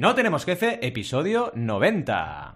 No tenemos jefe, episodio 90.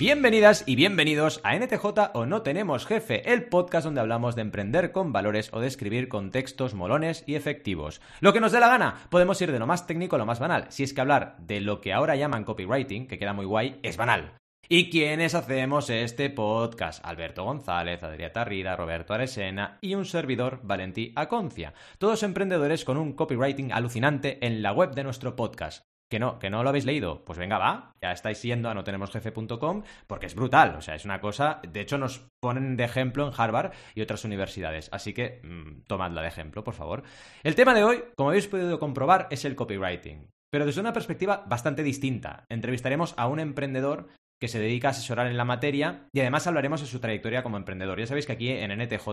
Bienvenidas y bienvenidos a NTJ o No Tenemos Jefe, el podcast donde hablamos de emprender con valores o de escribir con textos molones y efectivos. Lo que nos dé la gana, podemos ir de lo más técnico a lo más banal, si es que hablar de lo que ahora llaman copywriting, que queda muy guay, es banal. ¿Y quiénes hacemos este podcast? Alberto González, Adrià Tarrida, Roberto Aresena y un servidor, Valentí Aconcia. Todos emprendedores con un copywriting alucinante en la web de nuestro podcast. ¿Que no, que no lo habéis leído? Pues venga, va, ya estáis yendo a notenemosjefe.com porque es brutal, o sea, es una cosa, de hecho nos ponen de ejemplo en Harvard y otras universidades, así que mmm, tomadla de ejemplo, por favor. El tema de hoy, como habéis podido comprobar, es el copywriting, pero desde una perspectiva bastante distinta. Entrevistaremos a un emprendedor que se dedica a asesorar en la materia y además hablaremos de su trayectoria como emprendedor. Ya sabéis que aquí en NTJ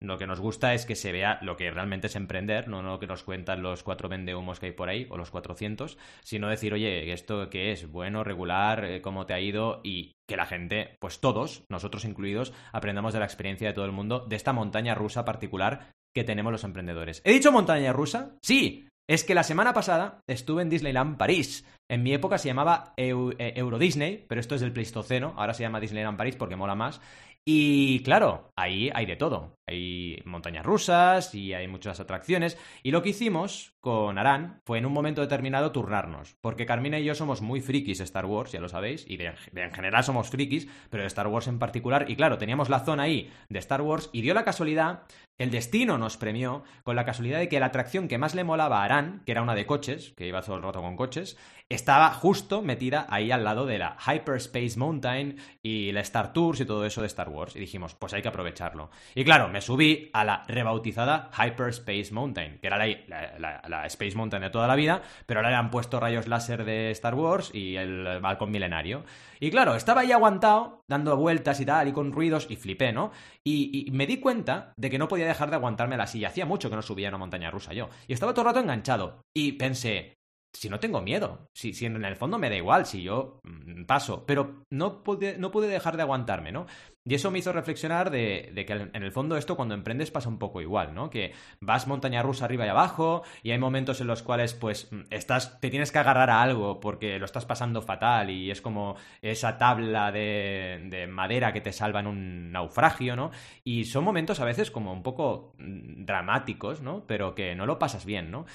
lo que nos gusta es que se vea lo que realmente es emprender, no lo que nos cuentan los cuatro vendehumos que hay por ahí o los 400, sino decir, oye, ¿esto qué es? Bueno, regular, eh, cómo te ha ido y que la gente, pues todos, nosotros incluidos, aprendamos de la experiencia de todo el mundo, de esta montaña rusa particular que tenemos los emprendedores. ¿He dicho montaña rusa? Sí, es que la semana pasada estuve en Disneyland París. En mi época se llamaba Eu Euro Disney, pero esto es del Pleistoceno, ahora se llama Disneyland París porque mola más. Y claro, ahí hay de todo. Hay montañas rusas y hay muchas atracciones. Y lo que hicimos con Aran fue en un momento determinado turnarnos. Porque Carmina y yo somos muy frikis de Star Wars, ya lo sabéis. Y en general somos frikis, pero de Star Wars en particular. Y claro, teníamos la zona ahí de Star Wars y dio la casualidad el destino nos premió con la casualidad de que la atracción que más le molaba a Aran, que era una de coches, que iba todo el rato con coches, estaba justo metida ahí al lado de la Hyperspace Mountain y la Star Tours y todo eso de Star Wars. Y dijimos, pues hay que aprovecharlo. Y claro, me subí a la rebautizada Hyperspace Mountain, que era la, Space Mountain de toda la vida, pero ahora le han puesto rayos láser de Star Wars y el balcón milenario. Y claro, estaba ahí aguantado, dando vueltas y tal, y con ruidos, y flipé, ¿no? Y, y, me di cuenta de que no podía dejar de aguantarme la silla. Hacía mucho que no subía a una montaña rusa yo. Y estaba todo el rato enganchado. Y pensé, si no tengo miedo, si, si, en el fondo me da igual, si yo mmm, paso, pero no pude, no pude dejar de aguantarme, ¿no? Y eso me hizo reflexionar de, de, que en el fondo esto cuando emprendes pasa un poco igual, ¿no? Que vas montaña rusa arriba y abajo y hay momentos en los cuales pues estás, te tienes que agarrar a algo porque lo estás pasando fatal y es como esa tabla de, de madera que te salva en un naufragio, ¿no? Y son momentos a veces como un poco dramáticos, ¿no? Pero que no lo pasas bien, ¿no?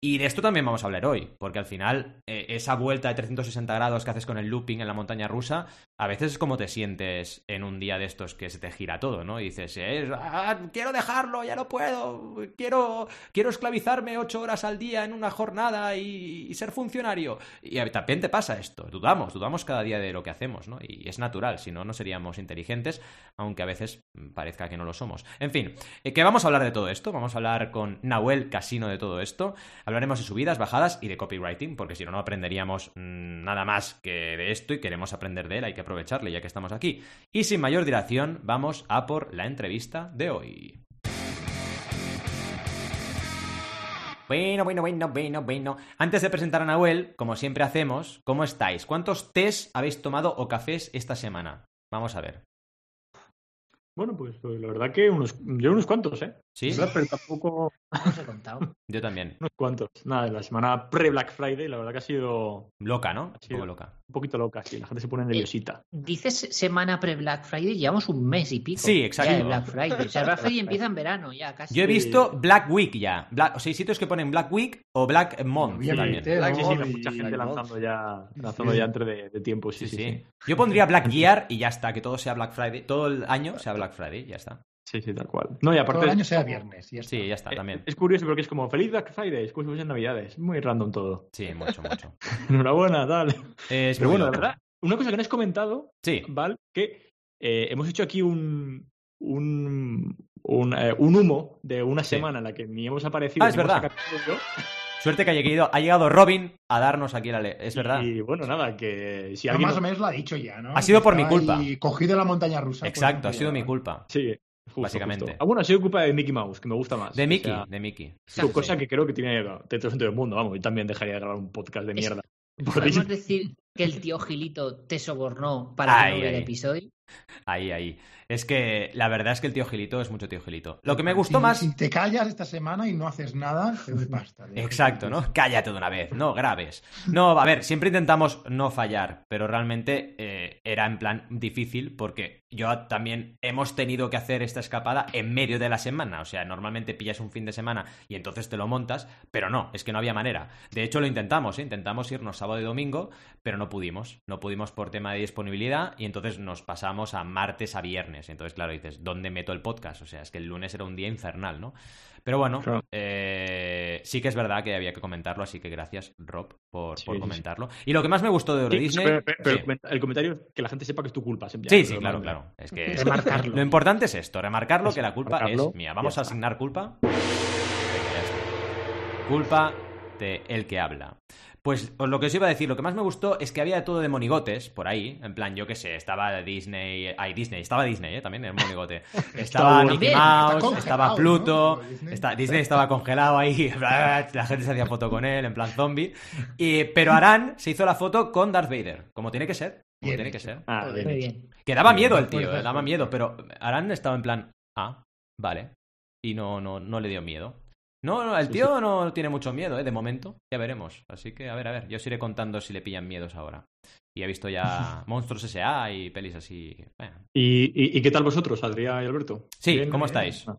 Y de esto también vamos a hablar hoy, porque al final eh, esa vuelta de 360 grados que haces con el looping en la montaña rusa, a veces es como te sientes en un día de estos que se te gira todo, ¿no? Y dices, ah, quiero dejarlo, ya no puedo, quiero, quiero esclavizarme ocho horas al día en una jornada y, ser funcionario. Y también te pasa esto, dudamos, dudamos cada día de lo que hacemos, ¿no? Y es natural, si no, no seríamos inteligentes, aunque a veces parezca que no lo somos. En fin, eh, que vamos a hablar de todo esto, vamos a hablar con Nahuel Casino de todo esto. Hablaremos de subidas, bajadas y de copywriting, porque si no, no aprenderíamos mmm, nada más que de esto y queremos aprender de él, hay que aprovecharle ya que estamos aquí. Y sin mayor dilación, vamos a por la entrevista de hoy. Bueno, bueno, bueno, bueno, bueno. Antes de presentar a Nahuel, como siempre hacemos, ¿cómo estáis? ¿Cuántos tés habéis tomado o cafés esta semana? Vamos a ver. Bueno, pues, pues, la verdad que unos, yo unos cuantos, ¿eh? Sí. ¿verdad? Pero tampoco. No os he contado. Yo también. Unos cuantos. Nada, la semana pre-Black Friday, la verdad que ha sido. Loca, ¿no? Ha sido Un poco loca. Un poquito loca, sí. La gente se pone nerviosita. Dices semana pre-Black Friday, llevamos un mes y pico. Sí, exacto. Ya de Black Friday. O sea, Black Friday empieza en verano ya, casi. Yo he visto Black Week ya. Black, o sea, hay sitios que ponen Black Week o Black Month también. Black, sí, sí, mucha gente lanzando ya, lanzando ya entre de, de tiempo, sí, Sí, sí, sí. sí. Yo pondría Black Year y ya está, que todo sea Black Friday. Todo el año sea Black Friday, ya está. Sí, sí, tal cual. No, y Todo aparte. el año sea viernes. y ya está. Sí, ya está, eh, también. Es curioso porque es como feliz Black Friday, es como si fuesen Navidades. Muy random todo. Sí, mucho, mucho. Enhorabuena, tal. Es Pero bueno, la verdad, una cosa que no has comentado, Sí, Val, que eh, hemos hecho aquí un, un, un, eh, un humo de una Sí. semana en la que ni hemos aparecido. Ah, es verdad. suerte que haya llegado, ha llegado Robin a darnos aquí la ley. Es verdad. Y bueno, nada, que si No, alguien. más o menos lo ha dicho ya, ¿no? Ha sido por mi culpa. ahí cogido la montaña rusa. Exacto, ha sido mi culpa. Sí, justo, Básicamente. justo. Ah, bueno, ha sido culpa de Mickey Mouse, que me gusta más. De O Mickey, sea, de Mickey. su cosa que creo que tiene de todo el sentido del mundo. Vamos, yo también dejaría de grabar un podcast de Es- mierda. ¿Podemos decir que el tío Gilito te sobornó para Ay, que no hubiera ay. episodio? Ahí, ahí. Es que la verdad es que el tío Gilito es mucho tío Gilito. Lo que me gustó Si- más... Si te callas esta semana y no haces nada, te doy pasta. tío. Exacto, ¿no? Cállate de una vez, no grabes. No, a ver, siempre intentamos no fallar, pero realmente eh, era en plan difícil porque yo también hemos tenido que hacer esta escapada en medio de la semana. O sea, normalmente pillas un fin de semana y entonces te lo montas, pero no, es que no había manera. De hecho, lo intentamos, ¿eh? intentamos irnos sábado y domingo, pero no pudimos. No pudimos por tema de disponibilidad y entonces nos pasamos a martes a viernes. Entonces, claro, dices, ¿dónde meto el podcast? O sea, es que el lunes era un día infernal, ¿no? Pero bueno, Claro. eh, sí que es verdad que había que comentarlo, así que gracias, Rob, por, Sí, por comentarlo. Y lo que más me gustó de Euro Sí, Disney. pero, pero- pero sí. el comenta- el comentario es que la gente sepa que es tu culpa. siempre. Sí, sí, claro, claro. Es que Remarcarlo. lo importante es esto, remarcarlo Eso, que la culpa remarcarlo, es mía. Vamos a asignar culpa. Culpa de el que habla. Pues lo que os iba a decir, lo que más me gustó es que había todo de monigotes por ahí. En plan, yo qué sé, estaba Disney. Ay, Disney, estaba Disney, ¿eh? También era un monigote. Estaba. Mickey Mouse, estaba ¿no? Pluto. Disney. está- Disney estaba congelado ahí. La gente se hacía foto con él, en plan zombie. Y, pero Aran se hizo la foto con Darth Vader, como tiene que ser. Como Bien tiene que ser. Ah, Muy bien. bien. Que daba miedo el tío, eh, daba miedo, pero Aran estaba en plan, ah, vale. Y no, no, no le dio miedo. No, no, el Sí, tío no tiene mucho miedo, ¿eh? De momento. Ya veremos. Así que, a ver, a ver. Yo os iré contando si le pillan miedos ahora. Y he visto ya Monstruos S.A. y pelis así. Bueno. ¿Y, y, y qué tal vosotros, Adrián y Alberto? Sí, Bien, ¿cómo estáis? ah.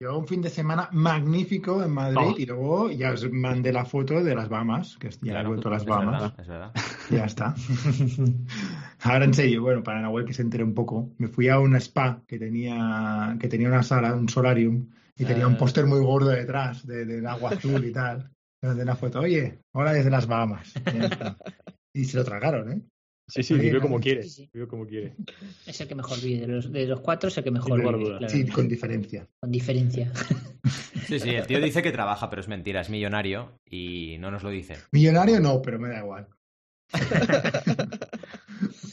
Yo un fin de semana magnífico en Madrid Oh. y luego ya os mandé la foto de las Bahamas, que ya Claro, he vuelto a las Bahamas. verdad, es verdad. Ya está. Ahora en serio, bueno, para Nahuel que se entere un poco, me fui a un spa que tenía, que tenía una sala, un solarium, y tenía un Ah. póster muy gordo detrás de, del agua azul y tal. Mandé una foto, oye, hola desde las Bahamas. Y se lo tragaron, ¿eh? Sí, sí, ¿no? como quiere. Sí, sí. Vive como quiere. Es el que mejor vive. De los, de los cuatro es el que mejor vive. Sí, con diferencia. Con diferencia. Sí, sí, el tío dice que trabaja, pero es mentira, es millonario y no nos lo dice. Millonario no, pero me da igual.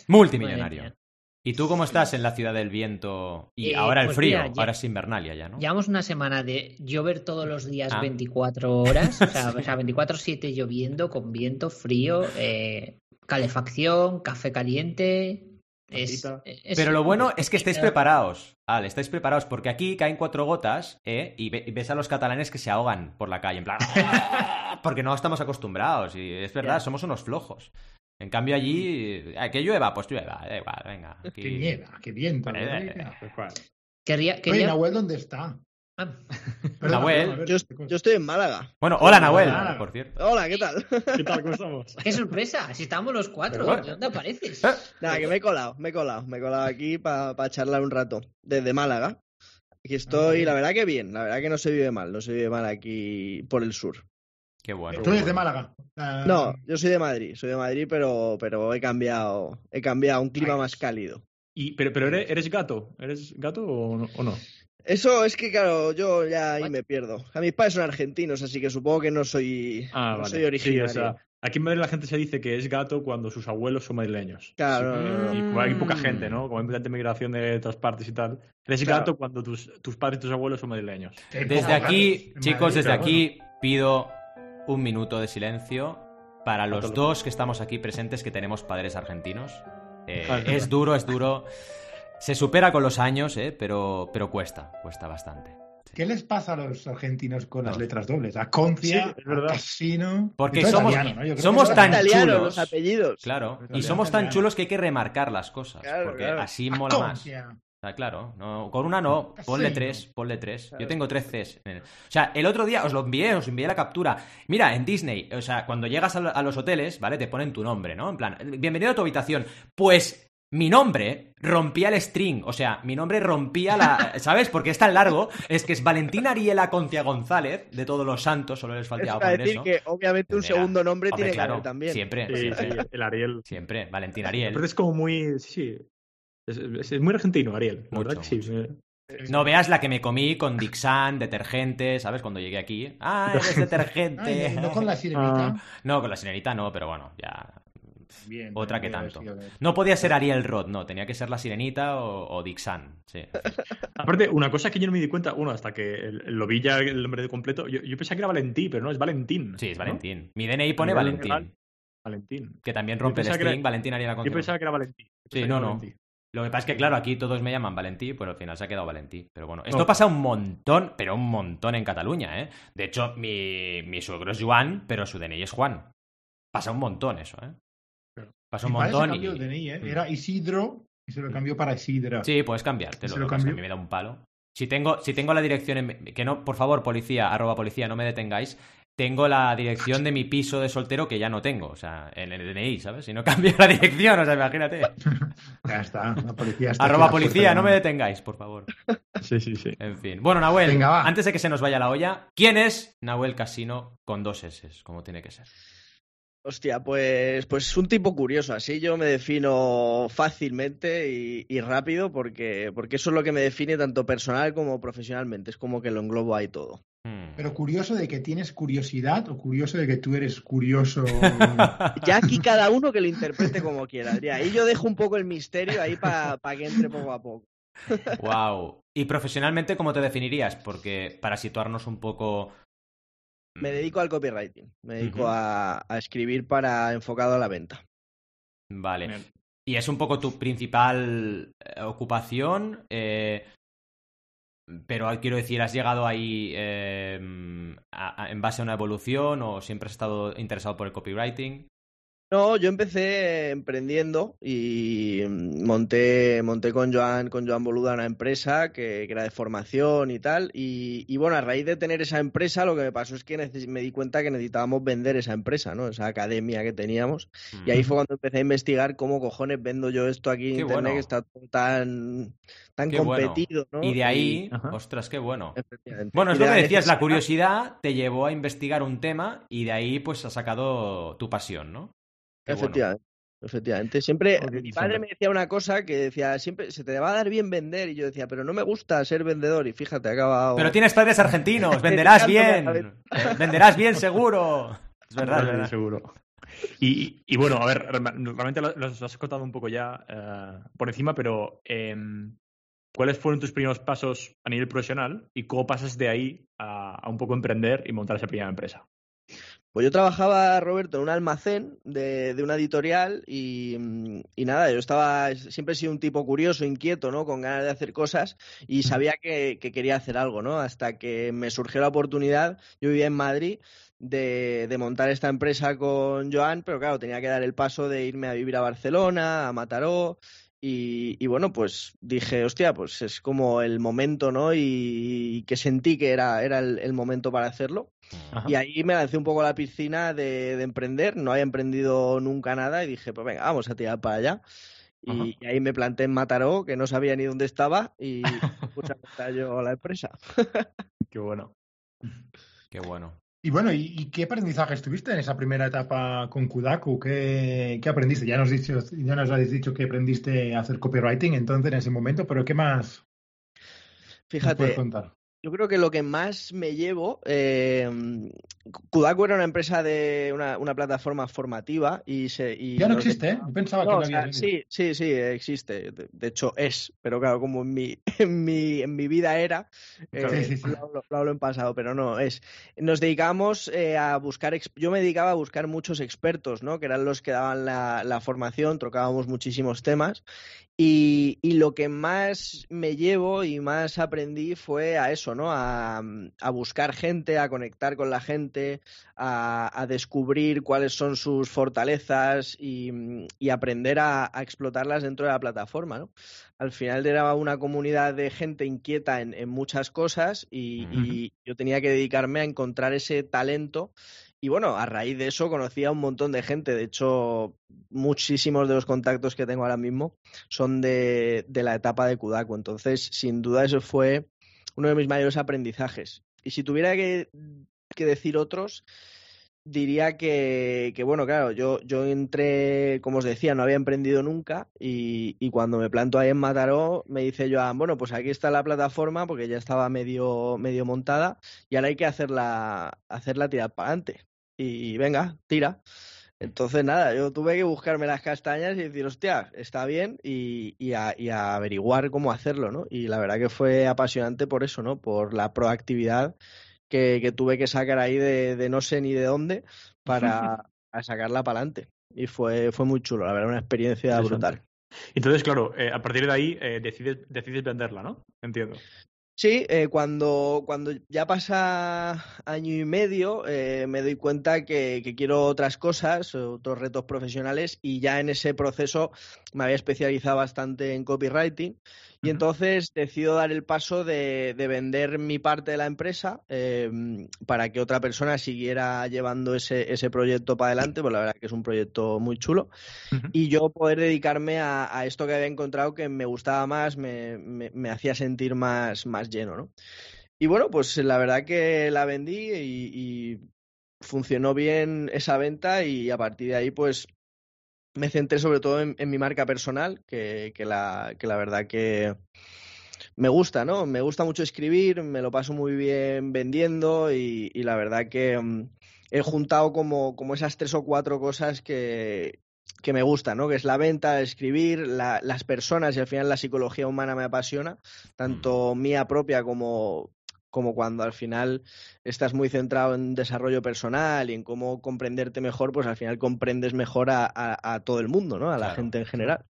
Multimillonario. ¿Y tú cómo estás en la ciudad del viento? Y Eh, ahora el pues frío, mira, ya- ahora es Invernalia ya, ¿no? Llevamos una semana de llover todos los días Ah. 24 horas, o sea, o sea 24-7 lloviendo, con viento, frío, eh, calefacción, café caliente. Es, Pero lo bueno es que estáis preparados. Al, estáis preparados porque aquí caen cuatro gotas ¿eh? y, ve- y ves a los catalanes que se ahogan por la calle, en plan. porque no estamos acostumbrados y es verdad, Ya. somos unos flojos. En cambio allí, eh, que llueva, pues llueva, da igual, venga. aquí- Qué nieva, qué viento. Cuál. Querría, Oye, quería- Nahuel, ¿dónde está? Ah, Nahuel. ver, Yo, estoy en Málaga. Bueno, hola Nahuel, Hola. por cierto. Hola, ¿qué tal? ¿Qué tal? ¿Cómo estamos? ¡Qué sorpresa! Si estamos los cuatro, Pero- ¿de dónde apareces? Eh, Nada, que me he colado, me he colado, me he colado aquí para charlar un rato. Desde Málaga. Aquí estoy, bien. la verdad que bien, la verdad que no se vive mal, no se vive mal aquí por el sur. Qué bueno. Tú eres de Málaga. Ah, No, yo soy de Madrid, soy de Madrid, pero, pero he cambiado, he cambiado a un clima Ay. más cálido. Y, pero pero eres, eres gato. ¿Eres gato o no? o no? Eso es que, claro, yo ya ahí What? me pierdo. A mis padres son argentinos, así que supongo que no soy, Ah, no vale. soy Sí, originario. o sea, aquí en Madrid la gente se dice que es gato cuando sus abuelos son madrileños. Claro, Sí, no, no, no. Y hay poca Mm. gente, ¿no? Como hay tanta migración de otras partes y tal. Eres Claro. gato cuando tus, tus padres y tus abuelos son madrileños. Desde aquí, chicos, Madrid, desde aquí pido un minuto de silencio para los dos que estamos aquí presentes que tenemos padres argentinos. Eh, es duro, es duro. Se supera con los años, eh, pero, pero cuesta, cuesta bastante. ¿Qué les pasa a los argentinos con las letras dobles? A Concia, Sí, es a verdad. Casino. Porque somos- italiano, ¿no? Yo creo somos tan italiano. Italianos chulos. los apellidos. Claro, y somos tan chulos que hay que remarcar las cosas, Claro, porque claro. así mola más. Sea, claro, no, con una no, ponle Sí. tres, ponle tres. Yo tengo tres Cs. en el- O sea, el otro día os lo envié, os envié la captura. Mira, en Disney, o sea, cuando llegas a, lo- a los hoteles, ¿vale? Te ponen tu nombre, ¿no? En plan, bienvenido a tu habitación. Pues mi nombre rompía el string, o sea, mi nombre rompía la... ¿Sabes? Porque es tan largo, es que es Valentina Ariela Concia González, de todos los santos, solo les Es faltaba para poner decir eso. que obviamente un Mira, segundo nombre Hombre, tiene que haber también. siempre, Sí, sí, el Ariel. siempre, Valentina Aparte Ariel. es como muy. Sí. Es, es- es muy argentino, Ariel. La Mucho, verdad que sí. mucho. No veas la que me comí con Dixan, detergente, ¿sabes? Cuando llegué aquí. Ah, eres detergente. Ay, no con la sirenita. Ah. No, con la sirenita no, pero bueno, ya. Bien, Otra que tanto. No podía ser Ariel Roth, no, tenía que ser la sirenita o, o Dixan. Sí. Aparte, una cosa que yo no me di cuenta, bueno, hasta que el- lo vi ya el nombre de completo, yo, yo pensaba que era Valentín, pero no, es Valentín. Sí, es ¿no? Valentín. Mi DNI pone Valentín. Valentín. Que también Yo rompe el pensaba que era- string, Valentín Ariela Yo Concepción. pensaba que era Valentín. Yo Sí, no, no. Valentín. Lo que pasa es que, claro, aquí todos me llaman Valentí, pues al final se ha quedado Valentí. Pero bueno, esto No. pasa un montón, pero un montón en Cataluña, ¿eh? De hecho, mi, mi suegro es Juan, pero su DNI es Juan. Pasa un montón eso, ¿eh? Pasa un montón cambió y... DNI, ¿eh? Mm. Era Isidro y se lo cambió para Isidra. Sí, puedes cambiártelo. ¿Se Lo lo que a mí me da un palo. Si tengo, si tengo la dirección en... Que no, por favor, policía, arroba policía, no me detengáis. Tengo la dirección de mi piso de soltero que ya no tengo, o sea, en el DNI, ¿sabes? Si no cambio la dirección, o sea, imagínate. Ya está, la policía está Arroba policía, no me detengáis, por favor. Sí, sí, sí. En fin. Bueno, Nahuel, Venga, va. antes de que se nos vaya la olla, ¿quién es Nahuel Casino con dos S, como tiene que ser? Hostia, pues, pues un tipo curioso. Así yo me defino fácilmente y, y rápido porque, porque eso es lo que me define tanto personal como profesionalmente. Es como que lo englobo ahí todo. Hmm. Pero curioso de que tienes curiosidad o curioso de que tú eres curioso. Ya aquí cada uno que lo interprete como quiera, Adrián. Y yo dejo un poco el misterio ahí para que entre poco a poco. wow. ¿Y profesionalmente cómo te definirías? Porque para situarnos un poco... Me dedico al copywriting. Me dedico a, a escribir para enfocado a la venta. Vale. Bien. ¿Y es un poco tu principal eh, ocupación? Eh, pero quiero decir, ¿has llegado ahí eh, en base a una evolución o siempre has estado interesado por el copywriting? No, yo empecé emprendiendo y mm, monté, monté con Joan, con Joan Boluda una empresa que, que era de formación y tal. Y, y bueno, a raíz de tener esa empresa, lo que me pasó es que me di cuenta que necesitábamos vender esa empresa, ¿no? Esa academia que teníamos. Y ahí fue cuando empecé a investigar cómo cojones vendo yo esto aquí en Qué internet, bueno. que está tan, tan Qué bueno. competido, ¿no? Y de ahí, Ajá. ostras, qué bueno. Bueno, es lo de que decías, la curiosidad te llevó a investigar un tema y de ahí pues has sacado tu pasión, ¿no? Qué bueno. Efectivamente. Efectivamente. Siempre, Ok, mi padre siempre- me decía una cosa que decía, siempre se te va a dar bien vender. Y yo decía, pero no me gusta ser vendedor. Y fíjate, he acabado. Pero tienes padres argentinos, venderás bien. Eh, Venderás bien seguro. Es verdad, es verdad. seguro. Y, y bueno, a ver, realmente lo- los has contado un poco ya eh, por encima, pero em, ¿cuáles fueron tus primeros pasos a nivel profesional y cómo pasas de ahí a, a un poco emprender y montar esa primera empresa? Pues yo trabajaba, Roberto, en un almacén de, de una editorial y, y nada, yo estaba, siempre he sido un tipo curioso, inquieto, ¿no? Con ganas de hacer cosas y sabía que, que quería hacer algo, ¿no? Hasta que me surgió la oportunidad, yo vivía en Madrid, de, de montar esta empresa con Joan, pero claro, tenía que dar el paso de irme a vivir a Barcelona, a Mataró. Y, y bueno, pues dije, hostia, pues es como el momento, ¿no? Y, y que sentí que era, era el- el momento para hacerlo. Ajá. Y ahí me lancé un poco a la piscina de, de emprender. No había emprendido nunca nada y dije, pues venga, vamos a tirar para allá. Y, y ahí me planté en Mataró, que no sabía ni dónde estaba, y puse a yo la empresa. Qué bueno. Qué bueno. Y bueno, ¿y, y qué aprendizajes tuviste en esa primera etapa con Kudaku? ¿Qué, qué aprendiste? Ya nos, dicho, ya nos habéis dicho que aprendiste a hacer copywriting entonces en ese momento, pero ¿qué más Fíjate, contar? Yo creo que lo que más me llevo, eh, Kudaku era una empresa de una, una plataforma formativa y se y Ya no existe, ¿eh? Yo pensaba No, que no sí, sí, sí, existe. De, de hecho, es. Pero claro, como en mi, en mi, en mi vida era, eh, Sí, sí, sí. Lo, hablo- lo hablo en pasado, pero no, es. Nos dedicamos eh, a buscar, yo me dedicaba a buscar muchos expertos, ¿no? Que eran los que daban la, la formación, trocábamos muchísimos temas. Y, y lo que más me llevo y más aprendí fue a eso, ¿no? A, a buscar gente, a conectar con la gente, a, a descubrir cuáles son sus fortalezas y, y aprender a, a explotarlas dentro de la plataforma, ¿no? Al final era una comunidad de gente inquieta en, en muchas cosas y, y yo tenía que dedicarme a encontrar ese talento y bueno, a raíz de eso conocí a un montón de gente. De hecho, muchísimos de los contactos que tengo ahora mismo son de, de la etapa de Kudaku. Entonces, sin duda, eso fue uno de mis mayores aprendizajes. Y si tuviera que, que decir otros, diría que, que, bueno, claro, yo, yo entré, como os decía, no había emprendido nunca y, y cuando me planto ahí en Mataró, me dice Joan, bueno, pues aquí está la plataforma porque ya estaba medio, medio montada y ahora hay que hacerla, hacerla tirar para adelante. Y venga, tira. Entonces, nada, yo tuve que buscarme las castañas y decir, hostia, está bien, y, y, a, y a averiguar cómo hacerlo, ¿no? Y la verdad que fue apasionante por eso, ¿no? Por la proactividad que, que tuve que sacar ahí de, de no sé ni de dónde para a sacarla para adelante. Y fue, fue muy chulo, la verdad, una experiencia brutal. Entonces, claro, eh, a partir de ahí eh, decides, decides venderla, ¿no? Entiendo. Sí, eh, cuando, cuando ya pasa año y medio eh, me doy cuenta que, que quiero otras cosas, otros retos profesionales y ya en ese proceso me había especializado bastante en copywriting y entonces decido dar el paso de, de vender mi parte de la empresa eh, para que otra persona siguiera llevando ese, ese proyecto para adelante, pues la verdad que es un proyecto muy chulo y yo poder dedicarme a, a esto que había encontrado que me gustaba más, me, me- me hacía sentir más, más lleno, ¿no? Y bueno, pues la verdad que la vendí y, y funcionó bien esa venta y a partir de ahí pues me centré sobre todo en, en mi marca personal, que, que la, que la verdad que me gusta, ¿no? Me gusta mucho escribir, me lo paso muy bien vendiendo y, y la verdad que mm, he juntado como, como esas tres o cuatro cosas que, que me gustan, ¿no? Que es la venta, escribir, la- las personas y al final la psicología humana me apasiona, tanto mía propia como, como cuando al final estás muy centrado en desarrollo personal y en cómo comprenderte mejor, pues al final comprendes mejor a, a- a todo el mundo, ¿no? A la Claro. gente en general.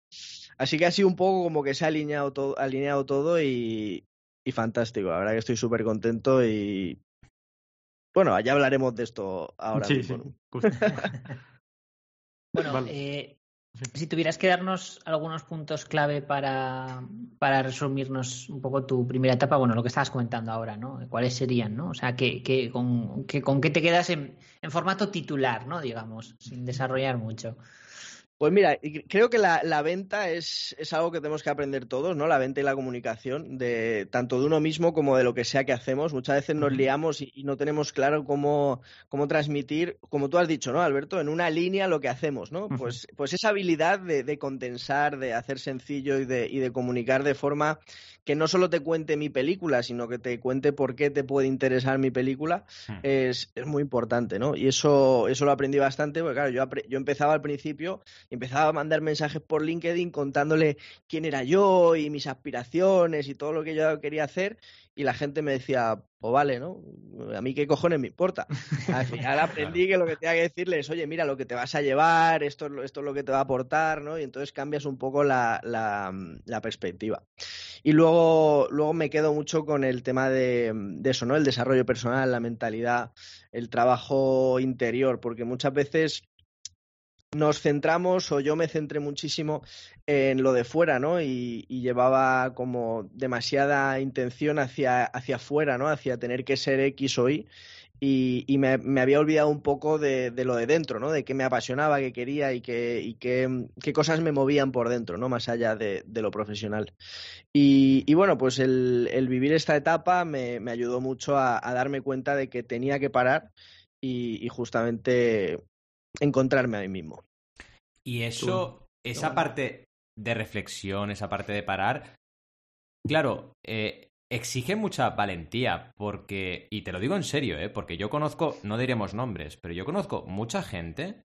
Así que ha sido un poco como que se ha alineado todo, alineado todo y, y fantástico. La verdad que estoy súper contento y bueno, ya hablaremos de esto ahora sí, mismo. sí. Bueno, Vale. eh. Si tuvieras que darnos algunos puntos clave para, para resumirnos un poco tu primera etapa, bueno, lo que estabas comentando ahora, ¿no? ¿Cuáles serían, no? O sea, que, que, con, que, ¿con qué te quedas en, en formato titular, ¿no? Digamos, sin desarrollar mucho. Pues mira, creo que la, la venta es, es algo que tenemos que aprender todos, ¿no? La venta y la comunicación, de tanto de uno mismo como de lo que sea que hacemos. Muchas veces nos liamos y, y no tenemos claro cómo, cómo transmitir, como tú has dicho, ¿no, Alberto? En una línea lo que hacemos, ¿no? Pues, pues esa habilidad de, de condensar, de hacer sencillo y de, y de comunicar de forma que no solo te cuente mi película, sino que te cuente por qué te puede interesar mi película, Hmm. es, es muy importante, ¿no? Y eso, eso lo aprendí bastante, porque claro, yo, yo empezaba al principio y empezaba a mandar mensajes por LinkedIn contándole quién era yo y mis aspiraciones y todo lo que yo quería hacer, y la gente me decía, pues vale, ¿no? A mí qué cojones me importa. Al final aprendí que lo que tenía que decirle es, oye, mira, lo que te vas a llevar, esto, es lo- esto es lo que te va a aportar, ¿no? Y entonces cambias un poco la, la, la perspectiva. Y luego, luego me quedo mucho con el tema de, de eso, ¿no? El desarrollo personal, la mentalidad, el trabajo interior, porque muchas veces nos centramos, o yo me centré muchísimo en lo de fuera, ¿no? Y, llevaba como demasiada intención hacia, hacia afuera, ¿no? Hacia tener que ser X o Y. Y, me, había olvidado un poco de, lo de dentro, ¿no? De qué me apasionaba, qué quería y qué, y qué, cosas me movían por dentro, ¿no? Más allá de, lo profesional. Y, bueno, pues el, vivir esta etapa me, ayudó mucho a, darme cuenta de que tenía que parar y justamente encontrarme a mí mismo. Y eso, esa parte de reflexión, esa parte de parar, claro, eh, exige mucha valentía, porque, y te lo digo en serio, ¿eh? porque yo conozco, no diremos nombres, pero yo conozco mucha gente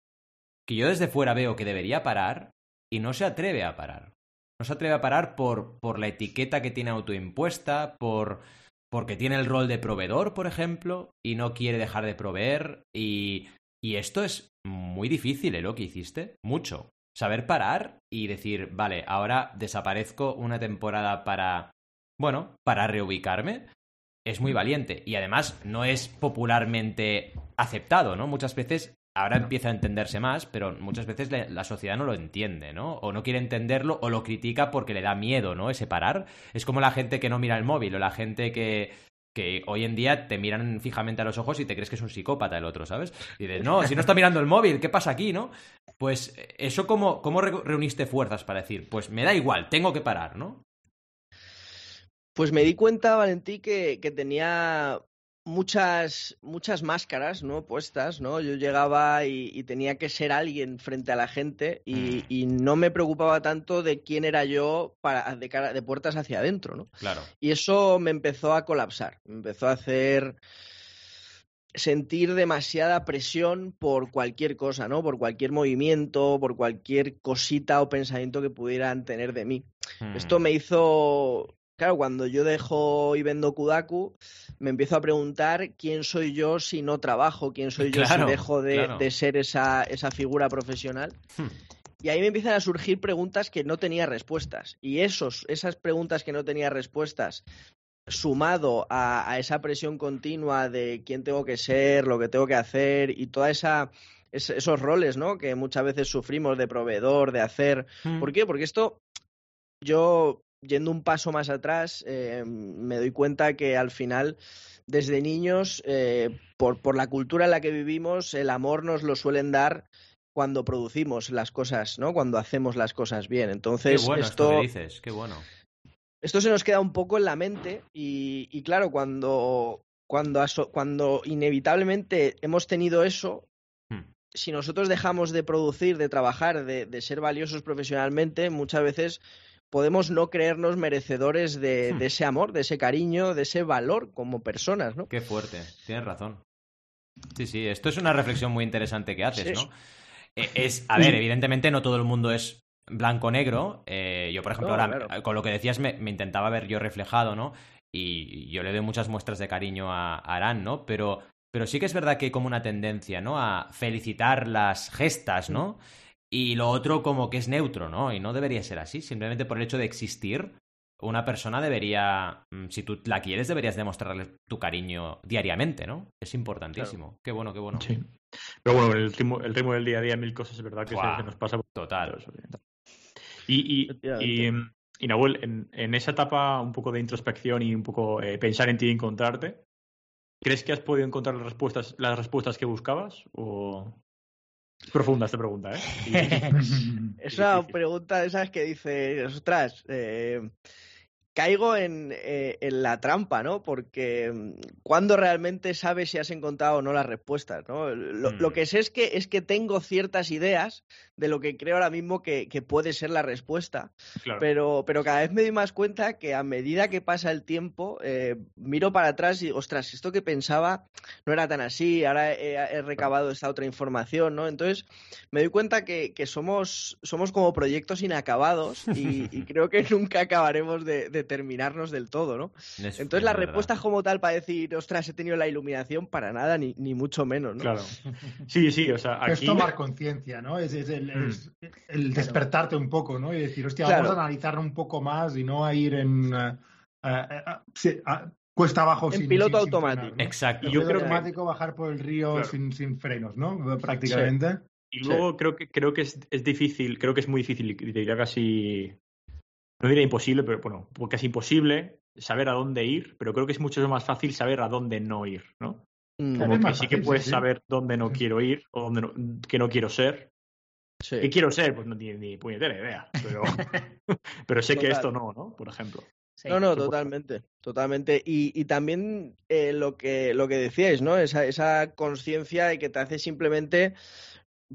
que yo desde fuera veo que debería parar y no se atreve a parar. No se atreve a parar por, por la etiqueta que tiene autoimpuesta, por porque tiene el rol de proveedor, por ejemplo, y no quiere dejar de proveer. Y, y esto es muy difícil, ¿eh? Lo que hiciste. Mucho. Saber parar y decir, vale, ahora desaparezco una temporada para, bueno, para reubicarme. Es muy valiente. Y además no es popularmente aceptado, ¿no? Muchas veces ahora empieza a entenderse más, pero muchas veces la, sociedad no lo entiende, ¿no? O no quiere entenderlo o lo critica porque le da miedo, ¿no? Ese parar. Es como la gente que no mira el móvil o la gente que, que hoy en día te miran fijamente a los ojos y te crees que es un psicópata el otro, ¿sabes? Y dices, no, si no está mirando el móvil, ¿qué pasa aquí, no? Pues eso, ¿cómo, cómo re reuniste fuerzas para decir, pues me da igual, tengo que parar, ¿no? Pues me di cuenta, Valentí, que, que tenía muchas, muchas máscaras, ¿no? Puestas, ¿no? Yo llegaba y, y, tenía que ser alguien frente a la gente y, y, no me preocupaba tanto de quién era yo para, de, cara, de puertas hacia adentro, ¿no? Claro. Y eso me empezó a colapsar, me empezó a hacer sentir demasiada presión por cualquier cosa, ¿no? Por cualquier movimiento, por cualquier cosita o pensamiento que pudieran tener de mí. Esto me hizo Claro, cuando yo dejo y vendo Kudaku, me empiezo a preguntar quién soy yo si no trabajo, quién soy yo claro, si dejo de, claro. de ser esa, esa, figura profesional. Hmm. y ahí me empiezan a surgir preguntas que no tenía respuestas. Y esos, esas preguntas que no tenía respuestas, sumado a, a esa presión continua de quién tengo que ser, lo que tengo que hacer y toda esa es- esos roles, ¿no? Que muchas veces sufrimos de proveedor, de hacer. Mm. ¿Por qué? Porque esto, yo yendo un paso más atrás, eh, me doy cuenta que al final, desde niños, eh, por, por la cultura en la que vivimos, el amor nos lo suelen dar cuando producimos las cosas, ¿no? Cuando hacemos las cosas bien. Qué Entonces, bueno esto dices, qué bueno. esto se nos queda un poco en la mente y, y claro, cuando, cuando, aso- cuando inevitablemente hemos tenido eso, Hmm. si nosotros dejamos de producir, de trabajar, de, de ser valiosos profesionalmente, muchas veces podemos no creernos merecedores de, Hmm. de ese amor, de ese cariño, de ese valor como personas, ¿no? Qué fuerte, tienes razón. Sí, sí, esto es una reflexión muy interesante que haces, Sí. ¿no? Eh, Es, a ver, evidentemente no todo el mundo es blanco-negro. Eh, yo, por ejemplo, No, ahora claro. eh, con lo que decías me, me intentaba ver yo reflejado, ¿no? Y yo le doy muchas muestras de cariño a a Arán, ¿no? Pero, pero sí que es verdad que hay como una tendencia, ¿no? A felicitar las gestas, ¿no? Y lo otro como que es neutro, ¿no? Y no debería ser así. Simplemente por el hecho de existir, una persona debería, mm, si tú la quieres, deberías demostrarle tu cariño diariamente, ¿no? Es importantísimo. Qué bueno, qué bueno. Sí. Pero bueno, el ritmo, el ritmo del día a día, mil cosas, es verdad que se, Buah. se nos pasa por Total. Y, y, y, y, Nahuel, en, en esa etapa un poco de introspección y un poco eh, pensar en ti y encontrarte, ¿crees que has podido encontrar las respuestas, las respuestas que buscabas? O... Es profunda esta pregunta, ¿eh? Y- Es una pregunta de esas que dices, ostras, eh, caigo en, eh, en la trampa, ¿no? Porque mm, ¿cuándo realmente sabes si has encontrado o no las respuestas, ¿no? Lo, lo Mm. que sé es que, es que tengo ciertas ideas de lo que creo ahora mismo que, que puede ser la respuesta, claro. pero, pero cada vez me doy más cuenta que a medida que pasa el tiempo, eh, miro para atrás y digo, ostras, esto que pensaba no era tan así, ahora he, he recabado esta otra información, ¿no? Entonces me doy cuenta que, que somos, somos como proyectos inacabados y, y creo que nunca acabaremos de, de terminarnos del todo, ¿no? Es- Entonces es las verdad. respuestas como tal para decir, ostras, he tenido la iluminación, para nada, ni, ni mucho menos, ¿no? Claro. Sí, sí, o sea, Es aquí... tomar conciencia, ¿no? Es, es el, Mm. es el despertarte un poco, ¿no? Y decir, hostia, Claro. vamos a analizar un poco más y no a ir en eh, eh, eh, cuesta abajo En sin piloto sin- sin automático. frenar, ¿no? Exacto. Y yo creo que- automático bajar por el río Claro. sin, sin frenos, ¿no? Prácticamente. Y luego creo que creo que es, es difícil, creo que es muy difícil, y diría casi, no diría imposible, pero bueno, pues casi imposible saber a dónde ir, pero creo que es mucho más fácil saber a dónde no ir, ¿no? Mm, Como es que sí que puedes sí, saber dónde no Sí. quiero ir o dónde no, que no quiero ser. sí. ¿Qué quiero ser? Pues no tiene ni puñetera idea, pero, pero sé que esto no, ¿no? Por ejemplo. Sí. No, no, totalmente, totalmente. Y, y también eh, lo que lo que decíais, ¿no? Esa, esa conciencia de que te hace simplemente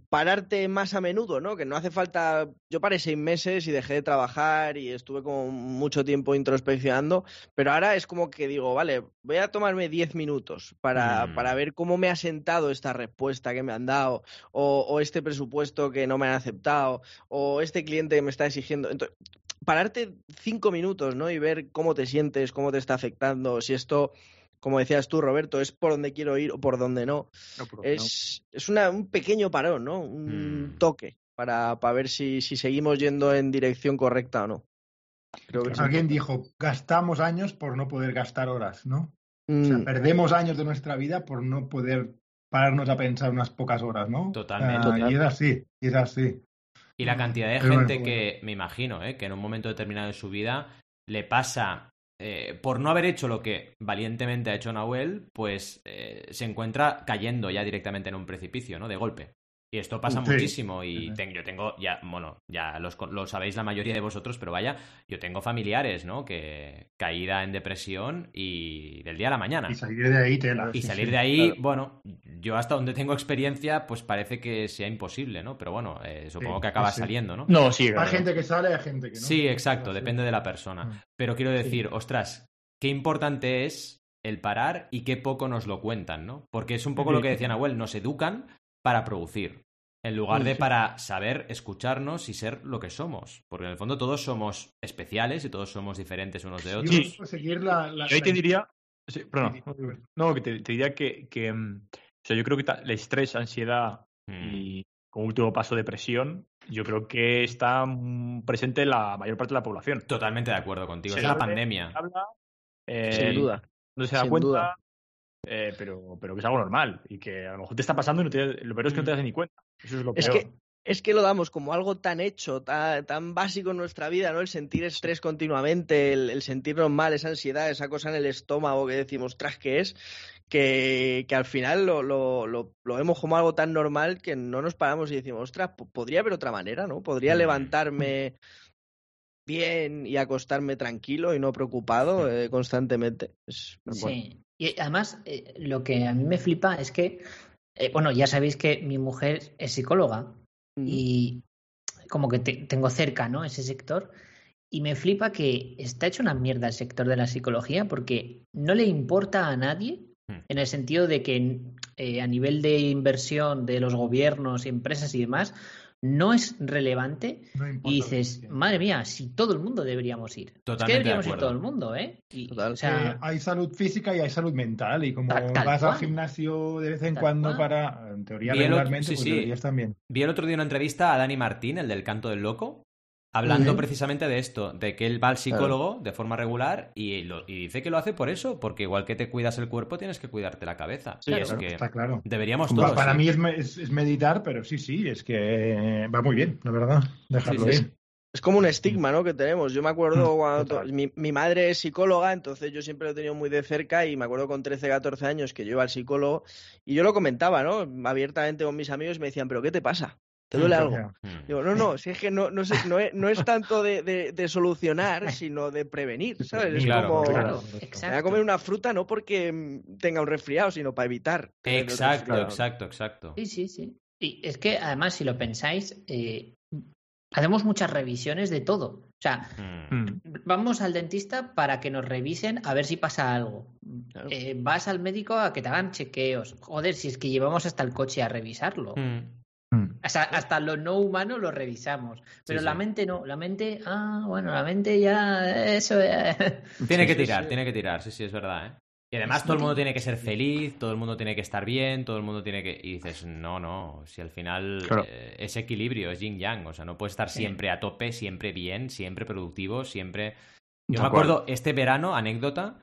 pararte más a menudo, ¿no? Que no hace falta. Yo paré seis meses y dejé de trabajar y estuve como mucho tiempo introspeccionando, pero ahora es como que digo, vale, voy a tomarme diez minutos para, Mm. para ver cómo me ha sentado esta respuesta que me han dado, o, o este presupuesto que no me han aceptado, o este cliente que me está exigiendo. Entonces, pararte cinco minutos, ¿no? Y ver cómo te sientes, cómo te está afectando, si esto, como decías tú, Roberto, es por donde quiero ir o por donde no. No, pero no. Es, es una, un pequeño parón, ¿no? Un Mm. toque para, para ver si, si seguimos yendo en dirección correcta o no. Creo que Alguien dijo, gastamos años por no poder gastar horas, ¿no? O sea, Mm, perdemos años de nuestra vida por no poder pararnos a pensar unas pocas horas, ¿no? Totalmente. Ah, Total. y es así, y es así. Y la cantidad de Pero bueno, gente bueno. que, me imagino, ¿eh? que en un momento determinado de su vida le pasa, eh, por no haber hecho lo que valientemente ha hecho Nahuel, pues eh, se encuentra cayendo ya directamente en un precipicio, ¿no? De golpe. Y esto pasa Sí. muchísimo y ten- yo tengo, ya, bueno, ya los, lo sabéis la mayoría de vosotros, pero vaya, yo tengo familiares, ¿no? Que caída en depresión y del día a la mañana. Y salir de ahí tela. Y sí, salir sí. de ahí, claro. bueno, yo hasta donde tengo experiencia, pues parece que sea imposible, ¿no? Pero bueno, eh, supongo Sí, que acaba saliendo, ¿no? No, sí, Hay gente que sale, hay gente que no. Sí, exacto, Sí. depende de la persona. Mm. Pero quiero decir, ostras, qué importante es el parar y qué poco nos lo cuentan, ¿no? Porque es un poco lo que decía Nahuel, nos educan para producir, en lugar Sí, de sí. para saber escucharnos y ser lo que somos. Porque en el fondo todos somos especiales y todos somos diferentes unos de Sí, otros. a seguir la, la- Yo ahí te diría. sí, perdón. Sí, sí. No, que te, te diría que, que, mm, o sea, yo creo que el estrés, ansiedad Mm. y como último paso de presión, yo creo que está mm, presente en la mayor parte de la población. Totalmente de acuerdo contigo. Se es la pandemia. habla, eh, Sin duda. No se da sin cuenta, duda. Eh, pero, pero que es algo normal y que a lo mejor te está pasando y no te- lo peor es que no te das ni cuenta. Eso es lo Es peor. que, es que lo damos como algo tan hecho, tan, tan básico en nuestra vida, ¿no? El sentir estrés continuamente, el, el sentirnos mal, esa ansiedad, esa cosa en el estómago que decimos, tras que es, que, que al final lo, lo, lo, lo vemos como algo tan normal que no nos paramos y decimos, ostras, po- podría haber otra manera, ¿no? Podría Mm. levantarme bien y acostarme tranquilo y no preocupado eh, constantemente. Es- Sí. Y además, eh, lo que a mí me flipa es que, eh, bueno, ya sabéis que mi mujer es psicóloga y como que te- tengo cerca, ¿no? Ese sector. Y me flipa que está hecho una mierda el sector de la psicología porque no le importa a nadie Hmm. en el sentido de que eh, a nivel de inversión de los gobiernos, empresas y demás, no es relevante No y que dices, madre mía, si todo el mundo deberíamos ir. es Totalmente que de deberíamos ir todo el mundo, ¿eh? Y, Total. o sea, Eh, hay salud física y hay salud mental. Y como Tal- tal vas al gimnasio de vez en Tal cuando cual. para, en teoría, Vi el otro- regularmente, sí, pues sí. deberías también. Vi el otro día una entrevista a Dani Martín, el del canto del loco, hablando precisamente de esto, de que él va al psicólogo de forma regular y, lo- y dice que lo hace por eso, porque igual que te cuidas el cuerpo, tienes que cuidarte la cabeza. Sí, y es claro, que Está claro. deberíamos todos. para sí. mí es, me- es- es meditar, pero sí, sí, es que va muy bien, la verdad. Dejarlo Sí, sí. ir. Es como un estigma, ¿no? Que tenemos. Yo me acuerdo Mm, cuando mi, mi madre es psicóloga, entonces yo siempre lo he tenido muy de cerca y me acuerdo con 13, 14 años que yo iba al psicólogo y yo lo comentaba, ¿no? Abiertamente con mis amigos y me decían, ¿pero qué te pasa? ¿Te duele algo? Ya. Mm. Digo, no, no, si es que no, no, sé- no, es, no es tanto de, de- de solucionar, sino de prevenir, ¿sabes? Es Claro, como, claro, me voy a comer una fruta no porque mm, tenga un resfriado, sino para evitar. Exacto, exacto, exacto. Sí, sí, sí. Y es que además, si lo pensáis, eh, hacemos muchas revisiones de todo. O sea, Mm. Mm. vamos al dentista para que nos revisen a ver si pasa algo. Claro. Eh, vas al médico a que te hagan chequeos. Joder, si es que llevamos hasta el coche a revisarlo. Mm. Mm. Hasta, hasta lo no humano lo revisamos. Pero Sí, la sí. mente no. La mente, ah, bueno, la mente ya, eso. eh. Tiene que Sí, sí, tirar, sí. tiene que tirar, sí, sí, es verdad, ¿eh? Y además todo el mundo tiene que ser feliz, todo el mundo tiene que estar bien, todo el mundo tiene que... Y dices, no, no, si al final Claro. eh, es equilibrio, es yin-yang, o sea, no puedes estar siempre a tope, siempre bien, siempre productivo, siempre... Yo me acuerdo. acuerdo, este verano, anécdota,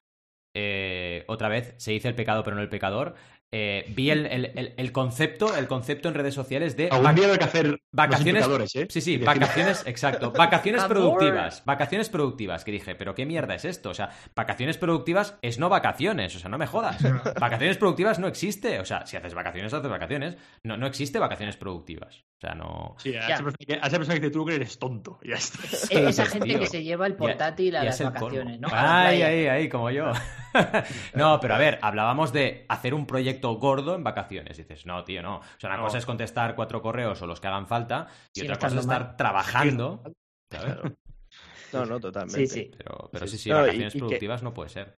eh, otra vez, se dice el pecado pero no el pecador, eh, vi el, el- el- el concepto, el concepto en redes sociales de... Algún día hay que hacer Vacaciones- los ¿eh? Sí, sí, vacaciones, exacto. Vacaciones productivas. Vacaciones productivas. Que dije, pero qué mierda es esto. O sea, vacaciones productivas es no vacaciones. O sea, no me jodas. Vacaciones productivas no existe. O sea, si haces vacaciones, haces vacaciones. No, no existe vacaciones productivas. O sea, no. Sí, a esa, persona que, a esa persona que tú que eres tonto. y Ya está. E- Esa gente tío, que se lleva el ya- portátil a las es vacaciones, ¿no? Ay, ahí, ahí, como yo. no, pero a ver, hablábamos de hacer un proyecto gordo en vacaciones. Dices, no, tío, no. O sea, una No. cosa es contestar cuatro correos o los que hagan falta y Sí, otra no cosa es estar mal. trabajando. ¿sabes? Claro. No, no, totalmente. Sí, sí. Pero, pero sí, Sí. sí, No, y- vacaciones y que- productivas no puede ser.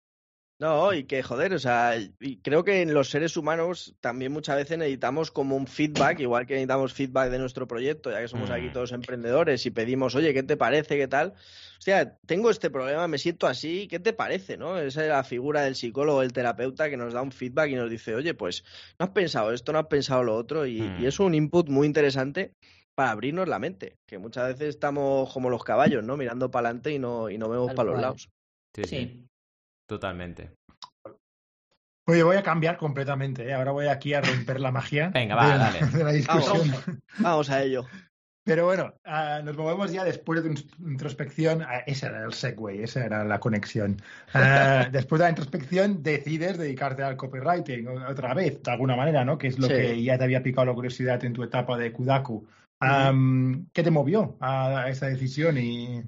No, y que joder, o sea, y creo que en los seres humanos también muchas veces necesitamos como un feedback, igual que necesitamos feedback de nuestro proyecto, ya que somos aquí Mm. todos emprendedores y pedimos, oye, ¿qué te parece? ¿Qué tal? Hostia, tengo este problema, me siento así, ¿qué te parece? ¿No? Esa es la figura del psicólogo, del terapeuta que nos da un feedback y nos dice, oye, pues no has pensado esto, no has pensado lo otro, y, Mm. y es un input muy interesante para abrirnos la mente, que muchas veces estamos como los caballos, ¿no? Mirando para adelante y no, y no vemos para los lados. Sí, sí, Sí. Totalmente. Oye, voy a cambiar completamente. ¿eh? Ahora voy aquí a romper la magia Venga, va, de, la, dale. de la discusión. Vamos a ello. Pero bueno, ah, nos movemos ya después de una introspección. ah, ese era el segue, esa era la conexión. Ah, después de la introspección, decides dedicarte al copywriting o- otra vez, de alguna manera, ¿no? Que es lo Sí. que ya te había picado la curiosidad en tu etapa de Kudaku. ¿Qué te movió a esa decisión? Y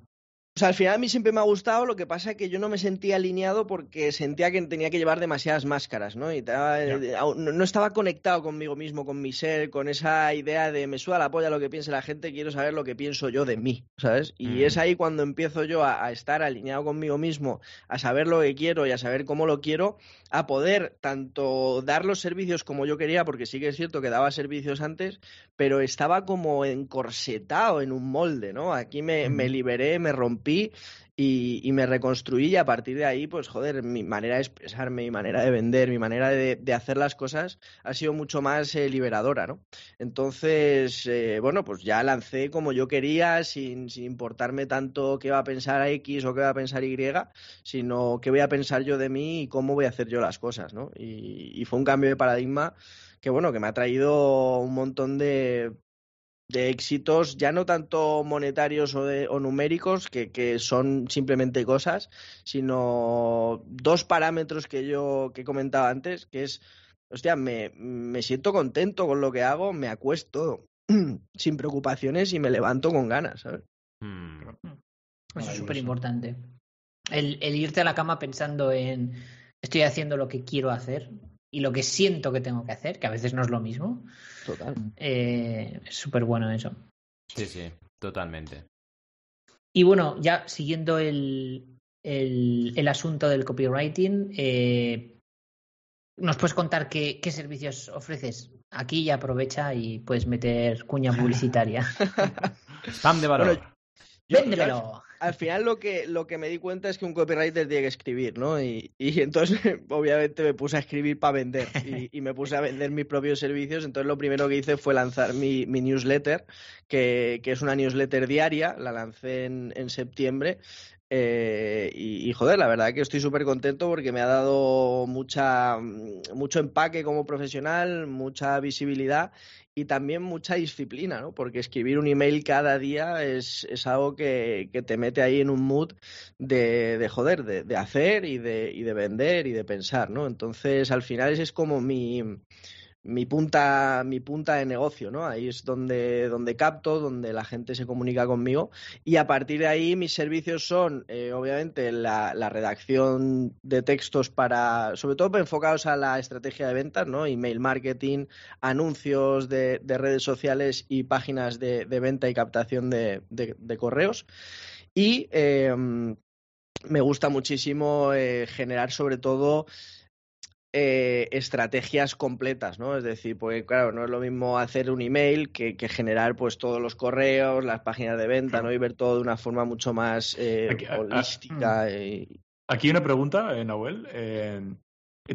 O sea, al final a mí siempre me ha gustado, lo que pasa es que yo no me sentía alineado porque sentía que tenía que llevar demasiadas máscaras, ¿no? Y estaba- eh, aún- no no estaba conectado conmigo mismo, con mi ser, con esa idea de me suda la polla lo que piense la gente, quiero saber lo que pienso yo de mí, ¿sabes? Y Mm. es ahí cuando empiezo yo a, a estar alineado conmigo mismo, a saber lo que quiero y a saber cómo lo quiero, a poder tanto dar los servicios como yo quería, porque sí que es cierto que daba servicios antes, pero estaba como encorsetado en un molde, ¿no? Aquí me, me liberé, me rompí y, me reconstruí y a partir de ahí, pues joder, mi manera de expresarme, mi manera de vender, mi manera de, hacer las cosas ha sido mucho más eh, liberadora, ¿no? Entonces, eh, bueno, pues ya lancé como yo quería, sin, sin importarme tanto qué va a pensar X o qué va a pensar Y, sino qué voy a pensar yo de mí y cómo voy a hacer yo las cosas, ¿no? Y fue un cambio de paradigma que bueno, que me ha traído un montón de, de éxitos, ya no tanto monetarios o, de, o numéricos, que, que, son simplemente cosas, sino dos parámetros que yo que he comentado antes, que es, hostia, me, me siento contento con lo que hago, me acuesto sin preocupaciones y me levanto con ganas, ¿sabes? Hmm. Eso es súper importante. El, el irte a la cama pensando en estoy haciendo lo que quiero hacer, y lo que siento que tengo que hacer, que a veces no es lo mismo. Total. Eh, es súper bueno eso. Sí, sí, totalmente. Y bueno, ya siguiendo el, el, el asunto del copywriting, eh, ¿nos puedes contar qué, qué, servicios ofreces? Aquí ya aprovecha y puedes meter cuña publicitaria. Spam de valor. Bueno, Véndemelo al final lo que, lo que me di cuenta es que un copywriter tiene que escribir, ¿no? Y, y entonces, obviamente, me puse a escribir para vender y, y, me puse a vender mis propios servicios. Entonces, lo primero que hice fue lanzar mi, mi newsletter, que, que, es una newsletter diaria, la lancé en, en septiembre. Eh, y, joder, la verdad que estoy súper contento porque me ha dado mucha, mucho empaque como profesional, mucha visibilidad y también mucha disciplina, ¿no? Porque escribir un email cada día es, es algo que, que, te mete ahí en un mood de, de joder, de, de hacer y de, y de, vender y de pensar, ¿no? Entonces, al final ese es como mi, mi punta, mi punta de negocio, ¿no? Ahí es donde, donde capto, donde la gente se comunica conmigo y a partir de ahí mis servicios son, eh, obviamente, la, redacción de textos para, sobre todo enfocados a la estrategia de ventas, ¿no? Email marketing, anuncios de, de redes sociales y páginas de, venta y captación de, correos. Y eh, me gusta muchísimo eh, generar sobre todo eh, estrategias completas, ¿no? Es decir, porque claro, no es lo mismo hacer un email que, que generar pues todos los correos, las páginas de venta, claro. ¿no? Y ver todo de una forma mucho más eh, aquí, holística. A, a, y... Aquí una pregunta, eh, Nahuel.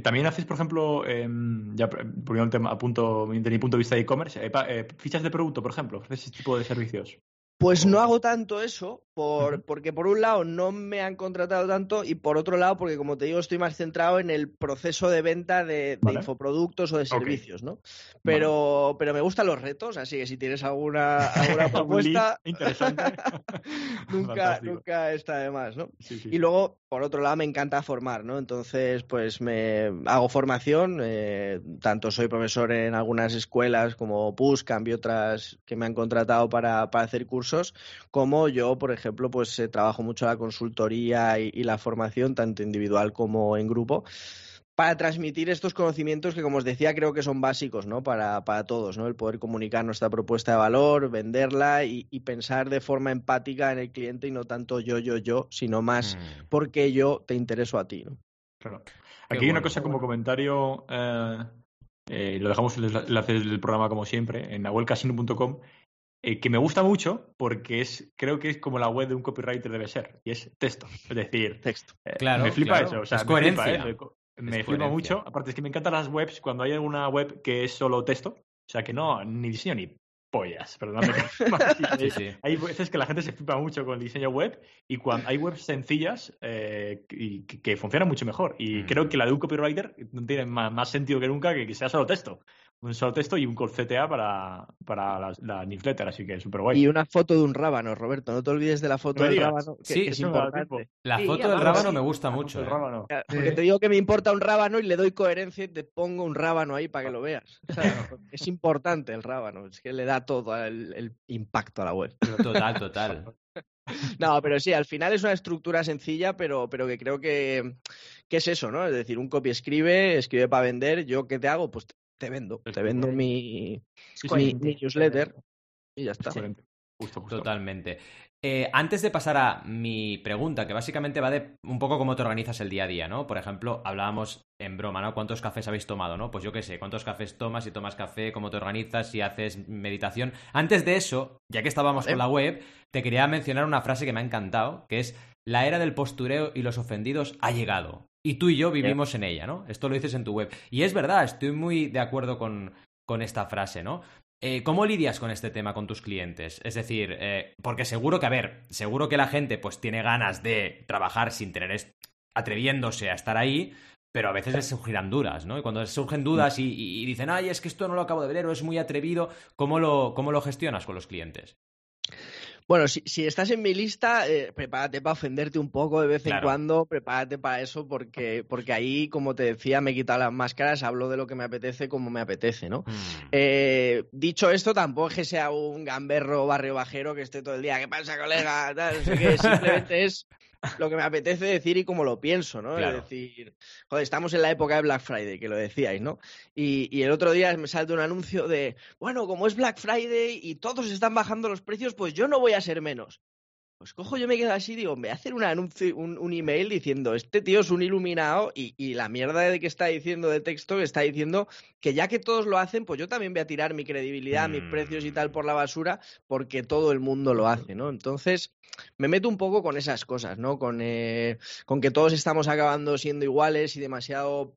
También haces, por ejemplo, ya poniendo un tema a punto, desde mi punto de vista de e-commerce, fichas de producto, por ejemplo, ese tipo de servicios. Pues no hago tanto eso, por, porque por un lado no me han contratado tanto y por otro lado porque como te digo estoy más centrado en el proceso de venta de, vale. de infoproductos o de servicios, okay. ¿no? Pero, vale. pero me gustan los retos, así que si tienes alguna, alguna propuesta interesante, nunca, nunca está de más, ¿no? Sí, sí. Y luego por otro lado me encanta formar, ¿no? Entonces pues me hago formación, eh, tanto soy profesor en algunas escuelas como PUSCAM y otras que me han contratado para, para hacer cursos, como yo por ejemplo ejemplo, pues eh, trabajo mucho la consultoría y, y, la formación, tanto individual como en grupo, para transmitir estos conocimientos que, como os decía, creo que son básicos ¿no? para, para todos, ¿no? el poder comunicar nuestra propuesta de valor, venderla y, y, pensar de forma empática en el cliente y no tanto yo, yo, yo, sino más mm. porque yo te intereso a ti. ¿no? Claro. Aquí hay una cosa como comentario, eh, eh, lo dejamos en el enlace del programa como siempre, en nahuelcasino.com, eh, que me gusta mucho porque es creo que es como la web de un copywriter debe ser y es texto es decir texto eh, claro, me flipa claro. eso o sea, es coherencia me flipa, ¿eh? me, me flipa mucho aparte es que me encantan las webs cuando hay alguna web que es solo texto o sea que no ni diseño ni pollas, perdóname. sí, sí. Hay veces que la gente se flipa mucho con el diseño web y cuando hay webs sencillas eh, y que, que, funcionan mucho mejor. Y mm. creo que la de un copywriter no tiene más, más sentido que nunca que, que, sea solo texto. Un solo texto y un call CTA para, para la, la, newsletter, así que súper guay. Y una foto de un rábano, Roberto. No te olvides de la foto del rábano, que, sí, que es importante. La foto sí, del rábano sí. me gusta mucho. ¿eh? Rábano. Porque te digo que me importa un rábano y le doy coherencia y te pongo un rábano ahí para que lo veas. O sea, es importante el rábano, es que le da todo el, el impacto a la web. Total, total. No, pero sí, al final es una estructura sencilla, pero, pero que creo que, que es eso, ¿no? Es decir, un copy escribe, escribe para vender, yo qué te hago, pues te vendo, te vendo mi, mi, mi newsletter y ya está. Justo, justo. Totalmente. Eh, antes de pasar a mi pregunta, que básicamente va de un poco cómo te organizas el día a día, ¿no? Por ejemplo, hablábamos en broma, ¿no? ¿Cuántos cafés habéis tomado, no? Pues yo qué sé, ¿cuántos cafés tomas? Si tomas café, ¿cómo te organizas? Si haces meditación. Antes de eso, ya que estábamos vale. con la web, te quería mencionar una frase que me ha encantado, que es la era del postureo y los ofendidos ha llegado. Y tú y yo vivimos en ella, ¿no? Esto lo dices en tu web. Y es verdad, estoy muy de acuerdo con, con esta frase, ¿no? Eh, ¿Cómo lidias con este tema con tus clientes? Es decir, eh, porque seguro que, a ver, seguro que la gente pues tiene ganas de trabajar sin tener atreviéndose a estar ahí, pero a veces les surgirán dudas, ¿no? Y cuando les surgen dudas y, dicen, ay, es que esto no lo acabo de ver o es muy atrevido, ¿cómo lo, cómo lo gestionas con los clientes? Bueno, si, si, estás en mi lista, eh, prepárate para ofenderte un poco de vez en cuando, prepárate para eso, porque, porque ahí, como te decía, me he quitado las máscaras, hablo de lo que me apetece como me apetece, ¿no? Hmm. Eh, dicho esto, tampoco es que sea un gamberro barrio bajero que esté todo el día, ¿qué pasa, colega? no sé qué, simplemente es lo que me apetece decir y como lo pienso, ¿no? Es decir, joder, estamos en la época de Black Friday, que lo decíais, ¿no? Y, y el otro día me salta un anuncio de, bueno, como es Black Friday y todos están bajando los precios, pues yo no voy a ser menos. Pues cojo, yo me quedo así, digo, me hacer un anuncio, un, email diciendo, este tío es un iluminado y, y, la mierda de que está diciendo de texto que está diciendo que ya que todos lo hacen, pues yo también voy a tirar mi credibilidad, mis precios y tal por la basura porque todo el mundo lo hace, ¿no? Entonces, me meto un poco con esas cosas, ¿no? Con, eh, con que todos estamos acabando siendo iguales y demasiado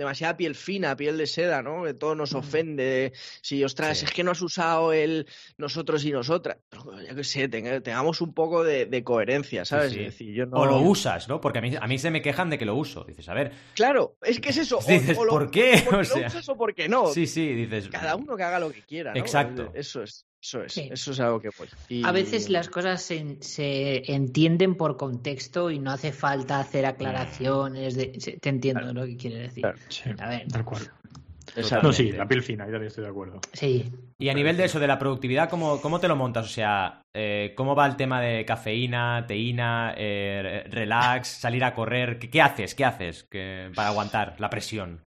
demasiada piel fina, piel de seda, ¿no? Que todo nos ofende. Si, ostras, es que no has usado el nosotros y nosotras. Pero, que sé, tengamos un poco de, coherencia, ¿sabes? O lo usas, ¿no? Porque a mí, a mí se me quejan de que lo uso. Dices, a ver. Claro, es que es eso. dices, ¿por qué? O, lo usas o por qué no. Sí, sí, dices. Cada uno que haga lo que quiera. ¿no? Exacto. Eso es. Eso es, eso es algo que pues. A veces las cosas se, entienden por contexto y no hace falta hacer aclaraciones. De... Te entiendo lo que quiere decir. a ver. Tal cual. No, sí, la piel fina, yo estoy de acuerdo. Sí. Y a nivel de eso, de la productividad, ¿cómo, cómo te lo montas? O sea, eh, ¿cómo va el tema de cafeína, teína, eh, relax, salir a correr? ¿Qué, haces? ¿Qué haces para aguantar la presión?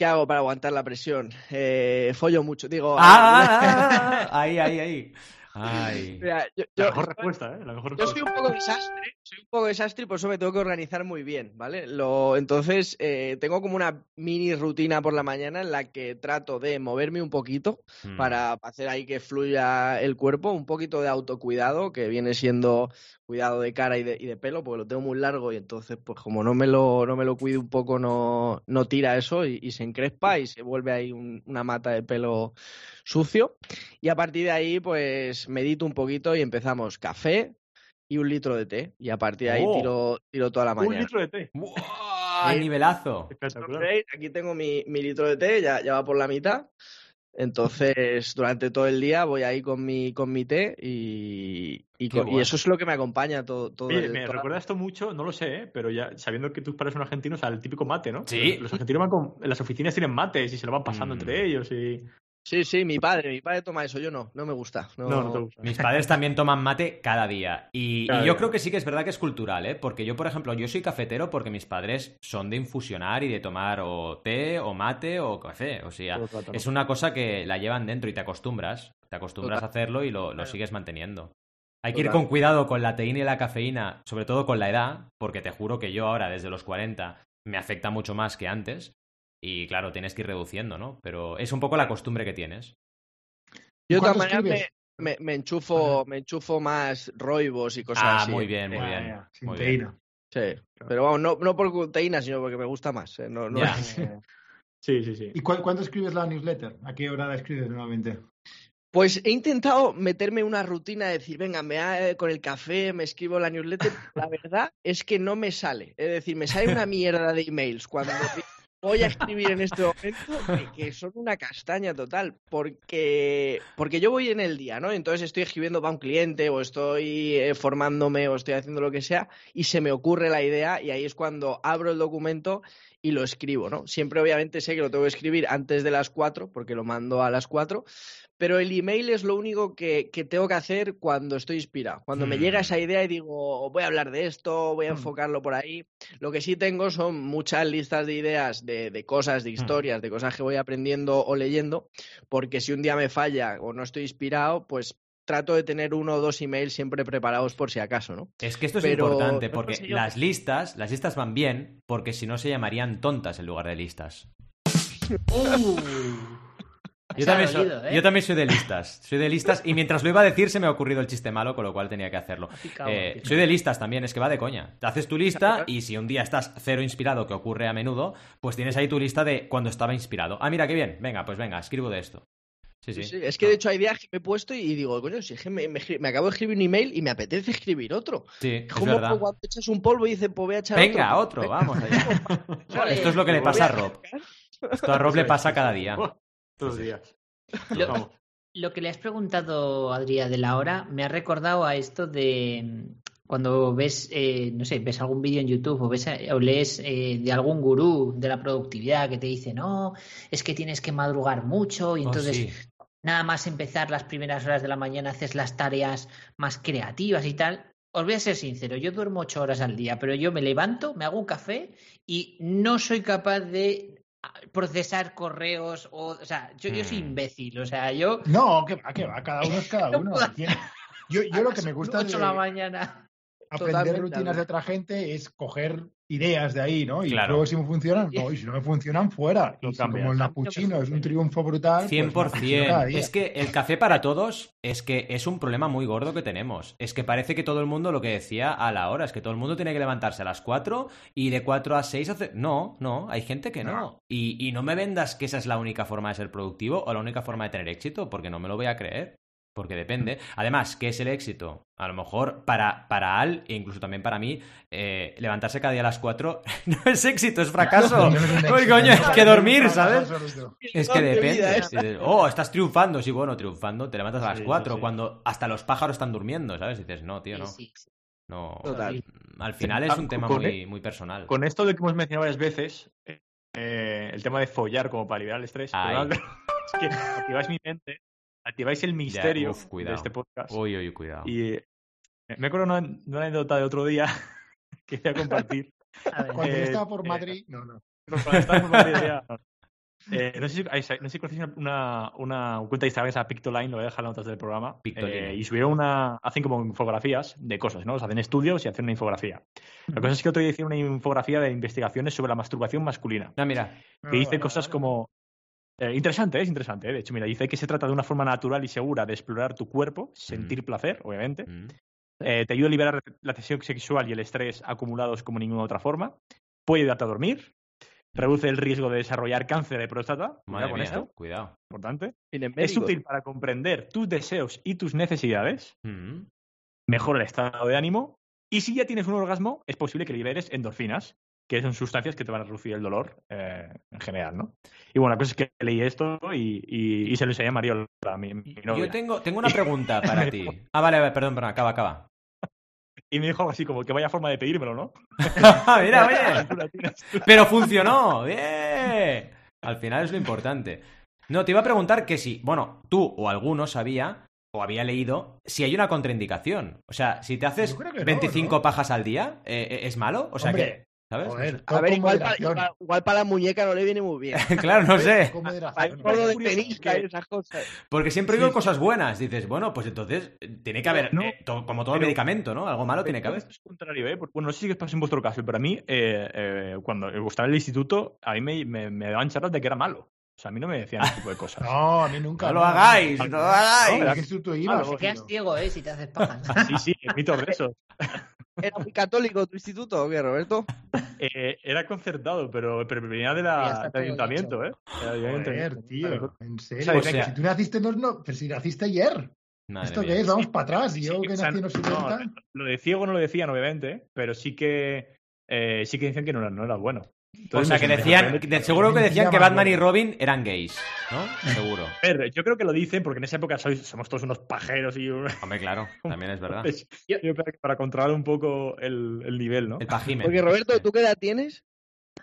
¿Qué hago para aguantar la presión? Eh, follo mucho, digo. Ah, ahí, ahí, ahí. Ay. yo, la mejor respuesta, ¿eh? La mejor yo soy un poco desastre, soy un poco desastre y por eso me tengo que organizar muy bien, ¿vale? Lo, entonces, eh, tengo como una mini rutina por la mañana en la que trato de moverme un poquito para hacer ahí que fluya el cuerpo, un poquito de autocuidado, que viene siendo cuidado de cara y de, y de, pelo, porque lo tengo muy largo y entonces, pues como no me lo, no me lo cuido un poco, no, no tira eso y, se encrespa y se vuelve ahí una mata de pelo sucio. Y a partir de ahí, pues medito un poquito y empezamos café y un litro de té. Y a partir de ahí oh. tiro, tiro toda la mañana. Un litro de té. ¡Wow! nivelazo! Aquí tengo mi, mi litro de té, ya, ya va por la mitad. Entonces, durante todo el día voy ahí con mi, con mi té y, y, eso es lo que me acompaña todo, todo Me recuerda esto mucho, no lo sé, ¿eh? pero ya sabiendo que tus padres son argentinos, al típico mate, ¿no? Sí. Los argentinos van con. En las oficinas tienen mates y se lo van pasando mm. entre ellos y. Sí, sí, mi padre, mi padre toma eso, yo no, no me gusta. No, no, te gusta. Mis padres también toman mate cada día. Y, yo creo que sí que es verdad que es cultural, ¿eh? Porque yo, por ejemplo, yo soy cafetero porque mis padres son de infusionar y de tomar o té o mate o café. O sea, es una cosa que la llevan dentro y te acostumbras. Te acostumbras a hacerlo y lo, sigues manteniendo. Hay que ir con cuidado con la teína y la cafeína, sobre todo con la edad, porque te juro que yo ahora, desde los 40, me afecta mucho más que antes. Y claro, tienes que ir reduciendo, ¿no? Pero es un poco la costumbre que tienes. Yo de todas maneras me, me, enchufo, me enchufo más roibos y cosas ah, así. muy bien, muy bien. sin muy teína. Sí, pero vamos, no, no por teína, sino porque me gusta más. ¿eh? No, no sí, sí, sí. ¿Y cuándo escribes la newsletter? ¿A qué hora la escribes nuevamente? Pues he intentado meterme una rutina de decir, venga, me ha, con el café me escribo la newsletter. La verdad es que no me sale. Es decir, me sale una mierda de emails cuando voy a escribir en este momento que, son una castaña total, porque, porque yo voy en el día, ¿no? Entonces estoy escribiendo para un cliente o estoy eh, formándome o estoy haciendo lo que sea y se me ocurre la idea y ahí es cuando abro el documento y lo escribo, ¿no? Siempre obviamente sé que lo tengo que escribir antes de las cuatro, porque lo mando a las cuatro, pero el email es lo único que, tengo que hacer cuando estoy inspirado. Cuando me llega mm. esa idea y digo, voy a hablar de esto, voy a mm. enfocarlo por ahí. Lo que sí tengo son muchas listas de ideas, de, cosas, de mm. historias, de cosas que voy aprendiendo o leyendo, porque si un día me falla o no estoy inspirado, pues trato de tener uno o dos emails siempre preparados por si acaso, ¿no? Es que esto es importante, porque las listas, las listas van bien, porque si no se llamarían tontas en lugar de listas. Uh. Yo también, soy, ¿eh? yo también soy de listas. Soy de listas y mientras lo iba a decir se me ha ocurrido el chiste malo, con lo cual tenía que hacerlo. Eh, soy de listas también, es que va de coña. Te haces tu lista y si un día estás cero inspirado, que ocurre a menudo, pues tienes ahí tu lista de cuando estaba inspirado. Ah, mira, qué bien. Venga, pues venga, escribo de esto. Sí, sí. Es que de hecho hay días que me he puesto y digo, coño, si es que me, me me acabo de escribir un email y me apetece escribir otro. Sí, Es como verdad. cuando echas un polvo y dices, pues voy a echar Venga, otro. otro, vamos allá. Esto es lo que le pasa a Rob. Esto a Rob le pasa cada día. Todos los días. Lo- que le has preguntado, Adrián, de la hora, me ha recordado a esto de mm, cuando ves, eh, no sé, ves algún vídeo en YouTube o, ves, o lees eh, de algún gurú de la productividad que te dice, no, es que tienes que madrugar mucho y Oh, entonces sí. nada más empezar las primeras horas de la mañana haces las tareas más creativas y tal. Os voy a ser sincero, yo duermo ocho horas al día, pero yo me levanto, me hago un café y no soy capaz de procesar correos o, o sea, yo, yo soy Mm. imbécil, o sea, yo No, que va, que va, cada uno es cada No uno. Yo, yo lo que me gusta ocho de de la mañana. aprender Totalmente, rutinas de otra gente es coger ideas de ahí, ¿no? Y Claro. luego si me funcionan, no, y si no me funcionan, fuera. Y si como el napuchino es un triunfo brutal, pues 100%. cada día. es que el café para todos es que es un problema muy gordo que tenemos. Es que parece que todo el mundo lo que decía a la hora, es que todo el mundo tiene que levantarse a las 4 y de 4 a 6 hacer... No, no, hay gente que no. No. Y, y no me vendas que esa es la única forma de ser productivo o la única forma de tener éxito, porque no me lo voy a creer. Porque depende. Además, ¿qué es el éxito? A lo mejor para, para Al, e incluso también para mí, eh, levantarse cada día a las 4 no es éxito, es fracaso. No, no es un Uy, éxito, coño, no, es que dormir, ¿sabes? Es que depende. Y dices, Oh, estás triunfando. Sí, bueno, triunfando. Te levantas a las Sí, sí, 4 sí. cuando hasta los pájaros están durmiendo, ¿sabes? Y dices, no, tío, no. Sí, sí. no. Total. Al final es un Ah, tema con- muy, muy personal. Con esto de que hemos mencionado varias veces, eh, el tema de follar como para liberar el estrés, es que activáis mi mente, activáis el misterio uf, cuidado. de este podcast. Uy, uy, cuidado. Y eh, me acuerdo de una, una anécdota de otro día que voy a compartir. A ver, Cuando yo Eh, estaba por eh, Madrid, no, no. Cuando estábamos en Madrid ya- Eh, no, sé si, no sé si conocéis una, una cuenta de Instagram, esa Pictoline, lo voy a dejar en las notas del programa. Pictoline. Eh, y subieron una. Hacen como infografías de cosas, ¿no? O sea, hacen estudios y hacen una infografía. La cosa es que otro día hicieron una infografía de investigaciones sobre la masturbación masculina. Ah, mira. Que dice Vale, cosas vale. como. Eh, interesante, es interesante. eh, De hecho, mira, dice que se trata de una forma natural y segura de explorar tu cuerpo, sentir placer, obviamente. Mm. Eh, te ayuda a liberar la tensión sexual y el estrés acumulados como ninguna otra forma. Puede ayudarte a dormir. Reduce el riesgo de desarrollar cáncer de próstata. Cuidado Madre con mía, esto, cuidado. importante. Es útil para comprender tus deseos y tus necesidades. Mm. Mejora el estado de ánimo. Y si ya tienes un orgasmo, es posible que liberes endorfinas, que son sustancias que te van a reducir el dolor eh, en general, ¿no? Y bueno, la cosa es que leí esto y, y- y se lo enseñé a Mariola, a mi, mi novia. Yo tengo, tengo una pregunta para ti. Ah, vale, vale, perdón, perdón, acaba, acaba. Y me dijo algo así como que vaya forma de pedírmelo, ¿no? mira, oye. Pero funcionó. ¡Bien! Al final es lo importante. No, te iba a preguntar que si, bueno, tú o alguno sabía o había leído si hay una contraindicación. O sea, si te haces no, 25 ¿no? pajas al día, eh, ¿es malo? O sea Hombre, que, ¿sabes? Joder, A ver, igual para, igual, igual para la muñeca no le viene muy bien. claro, no sé. Para el gordo de que- y esas cosas. Porque siempre digo Sí, cosas buenas. Dices, bueno, pues entonces tiene que haber, No, eh, to- como todo el pero- medicamento, ¿no? Algo malo tiene que haber. Esto es contrario, ¿eh? Porque, bueno, no sé si pasa en vuestro caso, pero a mí, eh, eh, cuando estaba en el instituto, a mí me, me, me daban charlas de que era malo. O sea, a mí no me decían ese tipo de cosas. No, a mí nunca. No lo hagáis, no lo hagáis. ¿A qué instituto ibas? Te quedas tío? ciego, ¿eh? Si te haces pajas. Sí, sí, mitos de esos. ¿Era muy católico tu instituto o qué, Roberto? Eh, era concertado, pero, pero venía de la, del ayuntamiento, ¿eh? Era ayuntamiento. tío, en serio. O sea, o sea- si tú naciste, no, no, pero si naciste ayer. Madre ¿Esto mía. qué es? Vamos para atrás. Sí, yo que, o sea, nací en los no, 70. Lo de ciego no lo decían, obviamente, pero sí que eh, sí que decían que no no era bueno. O sea, que decían, de- seguro que decían que Batman y. Robin eran gays, ¿no? Seguro. Yo creo que lo dicen porque en esa época sois- somos todos unos pajeros y un- Hombre, claro, también es verdad. Entonces, yo creo que para controlar un poco el, el nivel, ¿no? El pajimen. Porque Roberto, ¿tú qué edad tienes?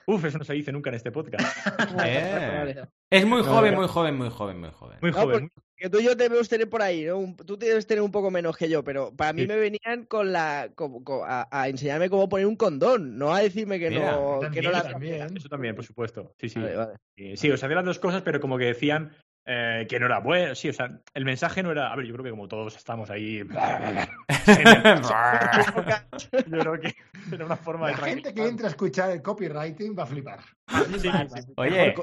Uf, eso no se dice nunca en este podcast. Eh. Es muy joven, muy joven, muy joven, muy joven. Muy No, joven. Que tú y yo debemos tener por ahí, ¿no? Un- tú debes tener un poco menos que yo, pero para mí Sí. me venían con la a, a enseñarme cómo poner un condón, no a decirme que Mira, no, que no la también. Eso también, por supuesto. Sí, sí. Vale, vale. Eh, Sí, os hacían las dos cosas, pero como que decían eh, que no era bueno. Sí, o sea, el mensaje no era. A ver, yo creo que como todos estamos ahí. yo creo que era una forma La de gente que entra a escuchar el copywriting va a flipar. Sí, sí, sí. Oye,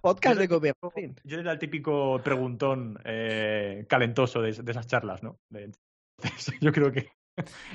Podcast de copywriting. Yo era el típico preguntón eh, calentoso de, de esas charlas, ¿no? Entonces, yo creo que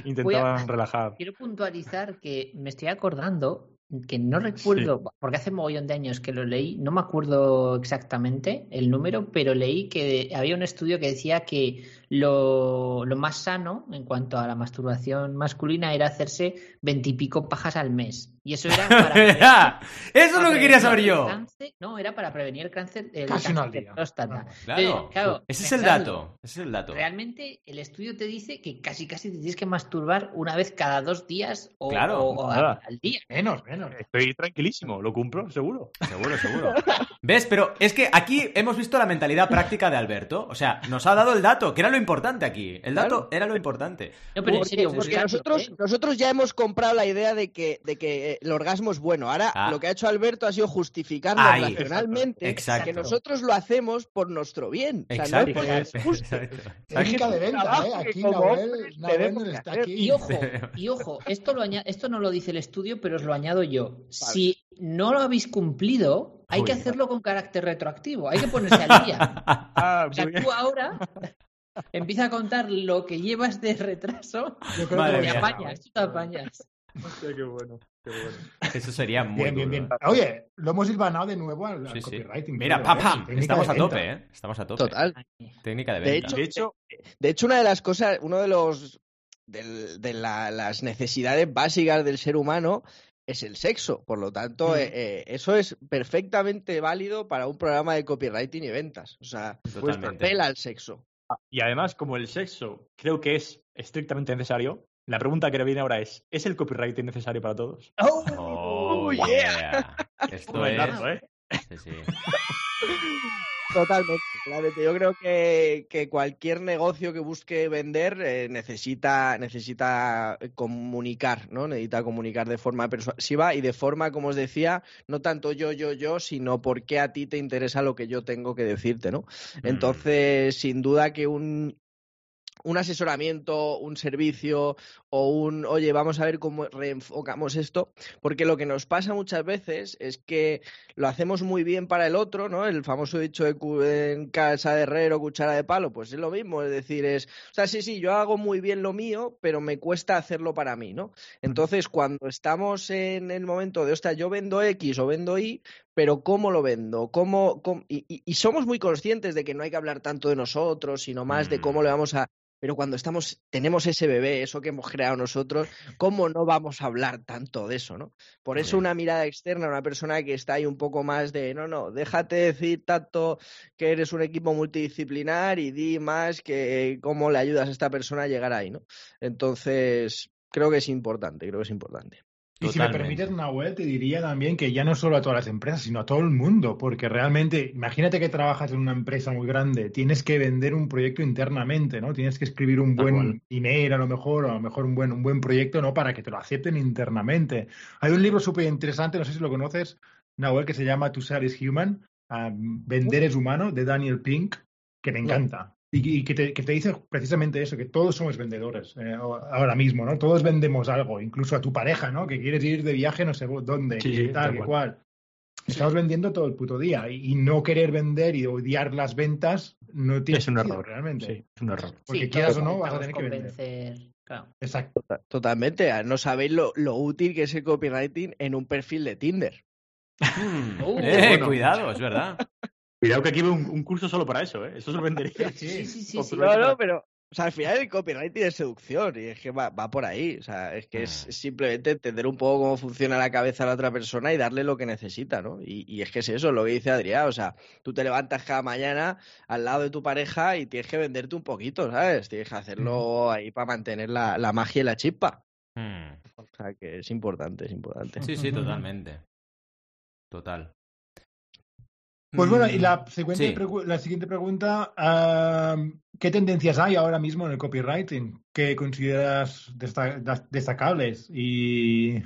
intentaban relajar. Quiero puntualizar que me estoy acordando que no recuerdo, porque hace mogollón de años que lo leí, no me acuerdo exactamente el número, pero leí que había un estudio que decía que lo, lo más sano en cuanto a la masturbación masculina era hacerse veintipico pajas al mes. Y eso era para... Ya, Eso es lo que quería prevenir saber el yo. cáncer- no, era para prevenir el cáncer, el Casi cáncer al de próstata. Claro, claro, ese es el dato. Ese es el dato. Realmente el estudio te dice que casi casi te tienes que masturbar una vez cada dos días o, Claro, o- o nada. al día. Menos, menos. Estoy tranquilísimo, lo cumplo, seguro. Seguro, seguro. ¿Ves? Pero es que aquí hemos visto la mentalidad práctica de Alberto. O sea, nos ha dado el dato, que era lo importante aquí. El dato era lo importante. No, pero en Porque, serio, porque nosotros, ¿eh? nosotros ya hemos comprado la idea de que, de que eh, el orgasmo es bueno. Ahora Ah. lo que ha hecho Alberto ha sido justificarlo Ahí. racionalmente Exacto. que nosotros lo hacemos por nuestro bien. O sea, no Exacto. es justo. Exacto. Técnica de venta, ¿eh? Aquí Nahuel, Nahuel está aquí. Y ojo, y ojo, esto, lo aña- esto no lo dice el estudio, pero os lo añado yo. Si no lo habéis cumplido, hay Uy. que hacerlo con carácter retroactivo. Hay que ponerse al día. Ah, O sea, tú ahora empieza a contar lo que llevas de retraso Yo creo Madre y apañas, tú te apañas. Hostia, qué bueno, qué bueno. Eso sería muy Bien, duro. bien. Oye, lo hemos hilvanado de nuevo al, al Sí, sí. copywriting. Mira, creo, pam, ¿eh? pam. Técnica Estamos a tope. ¿eh? Estamos a tope. Total. Técnica de De venta. hecho, De hecho, De hecho, una de las cosas, uno de los de la- las necesidades básicas del ser humano es el sexo. Por lo tanto, Mm. eh, eh, eso es perfectamente válido para un programa de copywriting y ventas. O sea, pues Totalmente. pela el sexo. Y además, como el sexo creo que es estrictamente necesario, la pregunta que viene ahora es: ¿es el copywriting necesario para todos? Oh, yeah. yeah. Esto es... ¿eh? Sí, sí. Totalmente, totalmente. Yo creo que, que cualquier negocio que busque vender eh, necesita, necesita comunicar, ¿no? Necesita comunicar de forma persuasiva y de forma, como os decía, no tanto yo, yo, yo, sino porque a ti te interesa lo que yo tengo que decirte, ¿no? Mm. Entonces, sin duda que un, un asesoramiento, un servicio o un, oye, vamos a ver cómo reenfocamos esto, porque lo que nos pasa muchas veces es que lo hacemos muy bien para el otro, ¿no? El famoso dicho de en casa de herrero, cuchara de palo, pues es lo mismo, es decir, es, o sea, sí, sí, yo hago muy bien lo mío, pero me cuesta hacerlo para mí, ¿no? Entonces, cuando estamos en el momento de, hostia, yo vendo X o vendo Y, pero ¿cómo lo vendo? ¿Cómo, cómo- Y, y- y somos muy conscientes de que no hay que hablar tanto de nosotros, sino más de cómo Mm. le vamos a... Pero cuando estamos, tenemos ese bebé, eso que hemos creado nosotros, ¿cómo no vamos a hablar tanto de eso, no? Por eso una mirada externa, una persona que está ahí un poco más de, no, no, déjate decir tanto que eres un equipo multidisciplinar y di más que cómo le ayudas a esta persona a llegar ahí, ¿no? Entonces, creo que es importante, creo que es importante. Y si me permites, Nahuel, te diría también que ya no solo a todas las empresas, sino a todo el mundo, porque realmente, imagínate que trabajas en una empresa muy grande, tienes que vender un proyecto internamente, ¿no? Tienes que escribir un Tal buen cual. email, a lo mejor, o a lo mejor un buen, un buen proyecto, ¿no? Para que te lo acepten internamente. Hay un libro súper interesante, no sé si lo conoces, Nahuel, que se llama To Sell is Human, um, Vender es humano, de Daniel Pink, que me encanta. Y, y que, te, que te dice precisamente eso, que todos somos vendedores eh, ahora mismo, ¿no? Todos vendemos algo, incluso a tu pareja, ¿no? Que quieres ir de viaje no sé dónde, Sí, y tal, que cual. Estamos vendiendo todo el puto día y, y no querer vender y odiar las ventas no tiene Es un sentido error. realmente. Sí, es un error. Porque Sí, quieras o no, vas a tener que vender. convencer. Claro. Exacto. Tota- Totalmente, no sabéis lo, lo útil que es el copywriting en un perfil de Tinder. Mm. Uh, eh, bueno. cuidado, es verdad. Cuidado que aquí veo un, un curso solo para eso, ¿eh? Eso se lo vendería. Sí, sí, sí. sí. Copyright. No, no, pero o sea, al final el copywriting es seducción y es que va, va por ahí. O sea, es que es Mm. simplemente entender un poco cómo funciona la cabeza de la otra persona y darle lo que necesita, ¿no? Y, y es que es eso, lo que dice Adrián. O sea, tú te levantas cada mañana al lado de tu pareja y tienes que venderte un poquito, ¿sabes? Tienes que hacerlo ahí para mantener la, la magia y la chispa. Mm. O sea, que es importante, es importante. Sí, sí, totalmente. Total. Pues bueno, y Mm, la siguiente, sí. pregu- la siguiente pregunta, ah, ¿qué tendencias hay ahora mismo en el copywriting? ¿Qué consideras desta- destacables? Y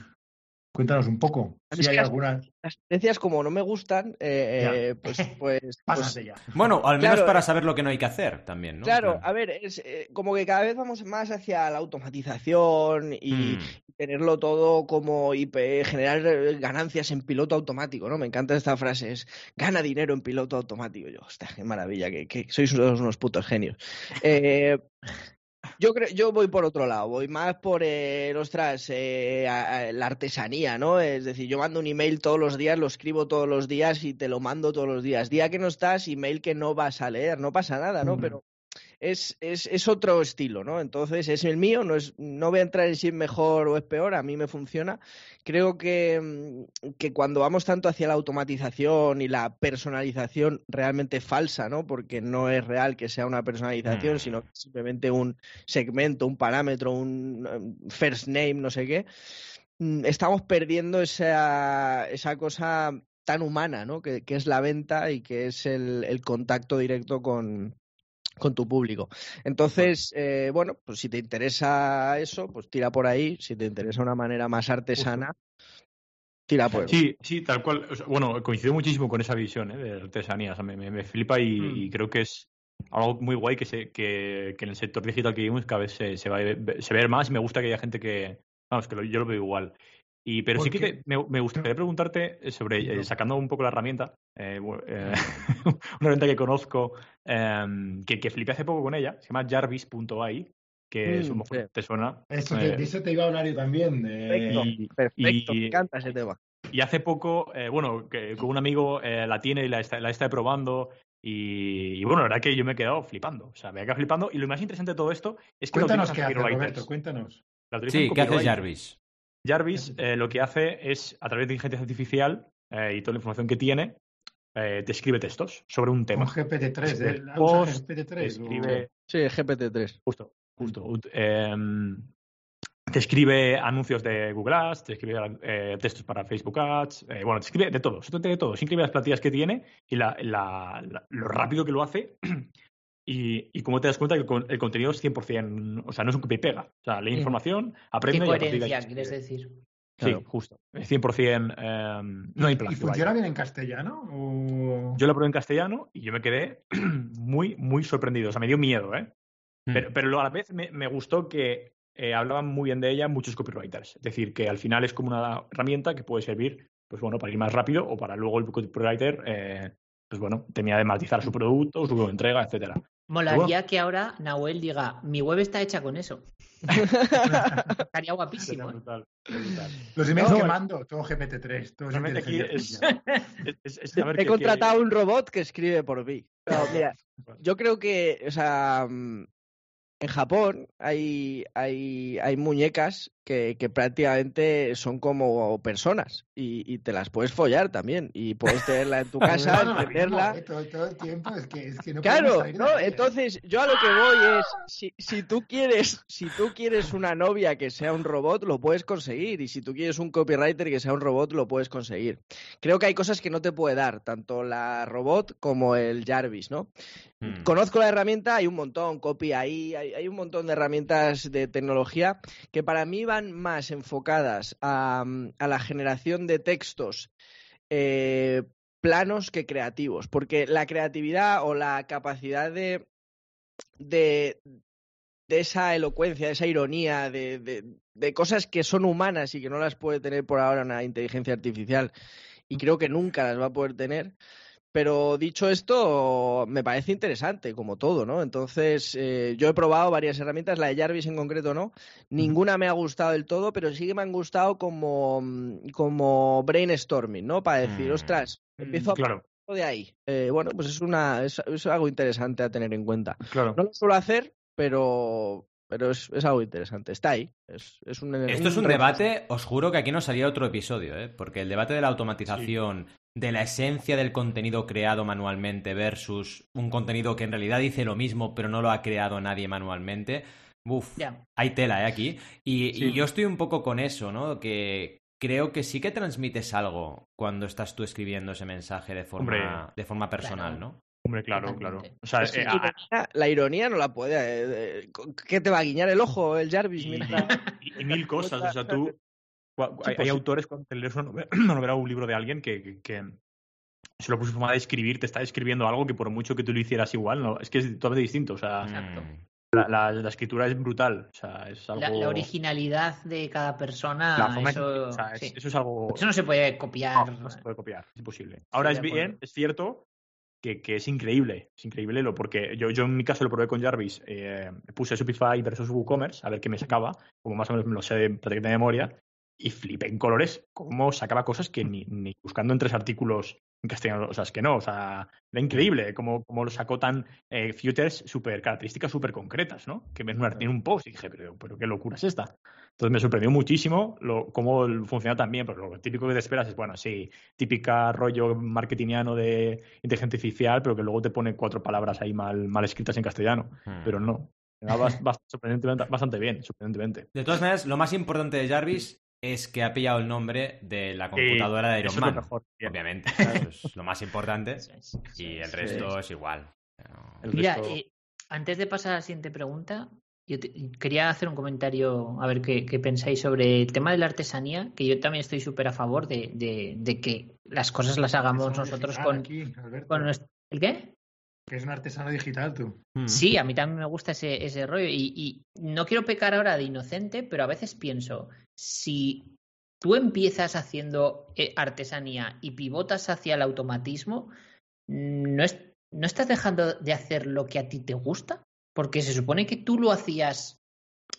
Cuéntanos un poco. Si que hay las- alguna. Las experiencias, como no me gustan, eh, eh, pues, pues, pues, Pásate ya. Bueno, al menos Claro, para eh, saber lo que no hay que hacer también, ¿no? Claro, a ver, es eh, como que cada vez vamos más hacia la automatización y mm, tenerlo todo como y pe- generar eh, ganancias en piloto automático, ¿no? Me encanta esta frase, es gana dinero en piloto automático. Yo, hostia, qué maravilla, que, que sois unos, unos putos genios. Eh, yo creo, yo voy por otro lado, voy más por, eh, ostras, eh, a- a- la artesanía, ¿no? Es decir, yo mando un email todos los días, lo escribo todos los días y te lo mando todos los días. Día que no estás, email que no vas a leer, no pasa nada, ¿no? Mm. Pero es, es, es otro estilo, ¿no? Entonces es el mío, no, es, no voy a entrar en si es mejor o es peor, a mí me funciona. Creo que, mm, que cuando vamos tanto hacia la automatización y la personalización realmente falsa, ¿no? Porque no es real que sea una personalización, Mm. sino simplemente un segmento, un parámetro, un um, first name, no sé qué, mm, estamos perdiendo esa, esa cosa tan humana, ¿no? Que, que es la venta y que es el, el contacto directo con, con tu público. Entonces, eh, bueno, pues si te interesa eso, pues tira por ahí. Si te interesa una manera más artesana, tira por Sí, sí, tal cual. O sea, bueno, coincido muchísimo con esa visión ¿eh? de artesanía. O sea, me, me- me flipa y, Mm. y creo que es algo muy guay que, se, que, que en el sector digital que vivimos cada vez se, se va a ver, se ve más y me gusta que haya gente que, vamos, que lo- yo lo veo igual. Y, pero sí que te- me, me gustaría preguntarte sobre, eh, sacando un poco la herramienta, eh, eh, una herramienta que conozco, eh, que, que flipé hace poco con ella, se llama jarvis.ai, que es Mm, un sí. te suena. Eso Eh, te, eso te iba a hablar yo también. de- Perfecto. y- Perfecto, y- me encanta ese tema. y hace poco, eh, bueno, que con un amigo eh, la tiene y la está, la está probando. Y, y bueno, la verdad que yo me he quedado flipando. O sea, me he quedado flipando. Y lo más interesante de todo esto es que Cuéntanos lo qué hace. Roberto, cuéntanos. La Sí, ¿qué hace. Jarvis? Jarvis eh, lo que hace es, a través de inteligencia artificial eh, y toda la información que tiene, eh, te escribe textos sobre un tema. Un GPT-3. Escribe ¿eh? ¿Usa post, GPT-3? escribe, Sí, GPT-3. Justo, justo. Em, te escribe anuncios de Google Ads, te escribe eh, textos para Facebook Ads, eh, bueno, te escribe de todo, de todo. Es increíble las plantillas que tiene y la, la- la- lo rápido que lo hace. Y, y cómo te das cuenta que el, el contenido es 100%, o sea, no es un copia y pega. O sea, lee Sí. información, ¿Qué aprende y a de quieres decir? Sí, Claro. justo. Es 100%, em, no hay ¿Y plagio. funciona bien en castellano? O... Yo lo probé en castellano y yo me quedé muy, muy sorprendido. O sea, me dio miedo, ¿eh? Mm. Pero, pero a la vez me, me gustó que eh, hablaban muy bien de ella muchos copywriters. Es decir, que al final es como una herramienta que puede servir, pues bueno, para ir más rápido o para luego el copywriter, eh, pues bueno, termina de matizar su producto, su entrega, etcétera. Molaría que ahora Nahuel diga, mi web está hecha con eso. Estaría guapísimo. ¿eh? Brutal, brutal. Los emails No, que mando, todo GPT-3. Todo es Realmente aquí inteligencia es, He contratado un robot que escribe por mí. No, mira, yo creo que, o sea, en Japón hay, hay, hay muñecas que, que prácticamente son como personas y, y te las puedes follar también y puedes tenerla en tu casa, No, entenderla. no, todo, todo el tiempo es que, es que no Claro, no, ¿eh? entonces yo a lo que voy es, si, si tú quieres, si tú quieres una novia que sea un robot, lo puedes conseguir, y si tú quieres un copywriter que sea un robot, lo puedes conseguir. Creo que hay cosas que no te puede dar, tanto la robot como el Jarvis, ¿no? Mm. Conozco la herramienta, hay un montón, copy ahí, hay, hay un montón de herramientas de tecnología que para mí más enfocadas a, a la generación de textos eh, planos que creativos, porque la creatividad o la capacidad de, de, de esa elocuencia, de esa ironía, de, de, de cosas que son humanas y que no las puede tener por ahora una inteligencia artificial y creo que nunca las va a poder tener. Pero dicho esto, me parece interesante, como todo, ¿no? Entonces, eh, yo he probado varias herramientas, la de Jarvis en concreto no. Ninguna me ha gustado del todo, pero sí que me han gustado como, mm, como brainstorming, ¿no? Para decir, Mm. ostras, empiezo a Claro, de ahí. Eh, bueno, pues es, una, es, es algo interesante a tener en cuenta. claro. No lo suelo hacer, pero, pero es, es algo interesante. Está ahí. Es, es un, Esto es un debate, os juro que aquí no salía otro episodio, ¿eh? porque el debate de la automatización, de la esencia del contenido creado manualmente versus un contenido que en realidad dice lo mismo pero no lo ha creado nadie manualmente, Uf, hay tela, ¿eh? Aquí. Y, Sí. y yo estoy un poco con eso, ¿no? Que creo que sí que transmites algo cuando estás tú escribiendo ese mensaje de forma, Hombre. de forma personal, Claro. ¿no? Hombre, claro, claro. O sea, eh, la, a- ironía, la ironía no la puede. eh, eh, ¿Qué te va a guiñar el ojo el Jarvis? y, mientras- y- y mil cosas. O sea, tú, Sí, hay, pues hay autores cuando te lees una novela, una novela o un libro de alguien que, que, que solo por su forma de escribir te está escribiendo algo que por mucho que tú lo hicieras igual, no, es que es totalmente distinto. O sea, Exacto. Mm. la, la- la escritura es brutal. O sea, es algo. La, la originalidad de cada persona, la forma en que- eso, o sea, es- sí. eso es algo. Eso no se puede copiar. no se puede copiar, es imposible. Ahora es bien, es cierto que, que es increíble, es increíble lo porque yo, yo en mi caso lo probé con Jarvis, eh, puse Shopify versus WooCommerce a ver qué me sacaba, como más o menos me lo sé de, de memoria, y flipé en colores cómo sacaba cosas que ni, ni buscando en tres artículos en castellano, o sea, es que no, o sea, era increíble cómo, cómo lo sacó tan eh, futures super características súper concretas, ¿no? Que una- en un post y dije, pero, pero qué locura es esta. Entonces me sorprendió muchísimo lo, cómo funciona tan bien, pero lo típico que te esperas es, bueno, sí, típica rollo marketingiano de inteligencia artificial, pero que luego te pone cuatro palabras ahí mal, mal escritas en castellano. Mm. Pero no. Bastante bien, sorprendentemente. De todas maneras, lo más importante de Jarvis es que ha pillado el nombre de la computadora de Eso Iron es lo Man. mejor. Bien. Obviamente, eso es lo más importante. Y el es. resto es igual. Mira, resto- eh, antes de pasar a la siguiente pregunta, yo te- quería hacer un comentario, a ver qué, qué pensáis sobre el tema de la artesanía, que yo también estoy súper a favor de, de- de que las cosas las hagamos nosotros con, aquí, Alberto, con nuestro... ¿El qué? Que es un artesano digital tú. Mm. Sí, a mí también me gusta ese, ese rollo y, y no quiero pecar ahora de inocente, pero a veces pienso, si tú empiezas haciendo eh, artesanía y pivotas hacia el automatismo, no, es- no estás dejando de hacer lo que a ti te gusta, porque se supone que tú lo hacías,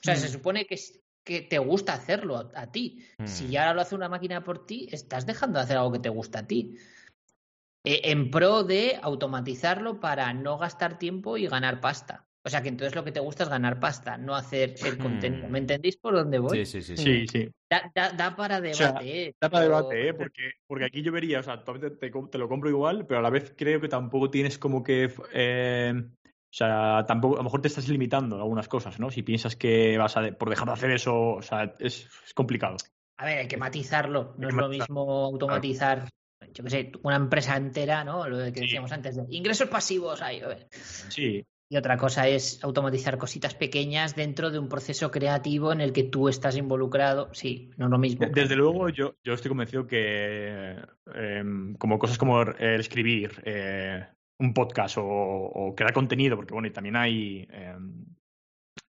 o sea, se Mm. supone que, te gusta hacerlo a, a ti. Si Mm. ya lo hace una máquina por ti, estás dejando de hacer algo que te gusta a ti. Eh, en pro de automatizarlo para no gastar tiempo y ganar pasta. O sea que entonces lo que te gusta es ganar pasta, no hacer el Hmm. contenido. ¿Me entendéis por dónde voy? Sí, sí, sí. Sí, sí. Da, da- da para debate. sea, eh, Da para pero- debate, ¿eh? Porque, porque aquí yo vería, o sea, totalmente te, te lo compro igual, pero a la vez creo que tampoco tienes como que. eh, o sea, tampoco, a lo mejor te estás limitando en algunas cosas, ¿no? Si piensas que vas a, de- por dejar de hacer eso, o sea, es, es complicado. A ver, hay que matizarlo. No es lo mismo automatizar, yo qué sé, una empresa entera, ¿no? Lo que Sí. decíamos antes de ingresos pasivos. Ahí, a ver. Sí, Y otra cosa es automatizar cositas pequeñas dentro de un proceso creativo en el que tú estás involucrado. Sí, no es lo mismo. De- Desde luego, yo, yo estoy convencido que em, como cosas como el escribir eh, un podcast o, o crear contenido, porque bueno, y también hay em,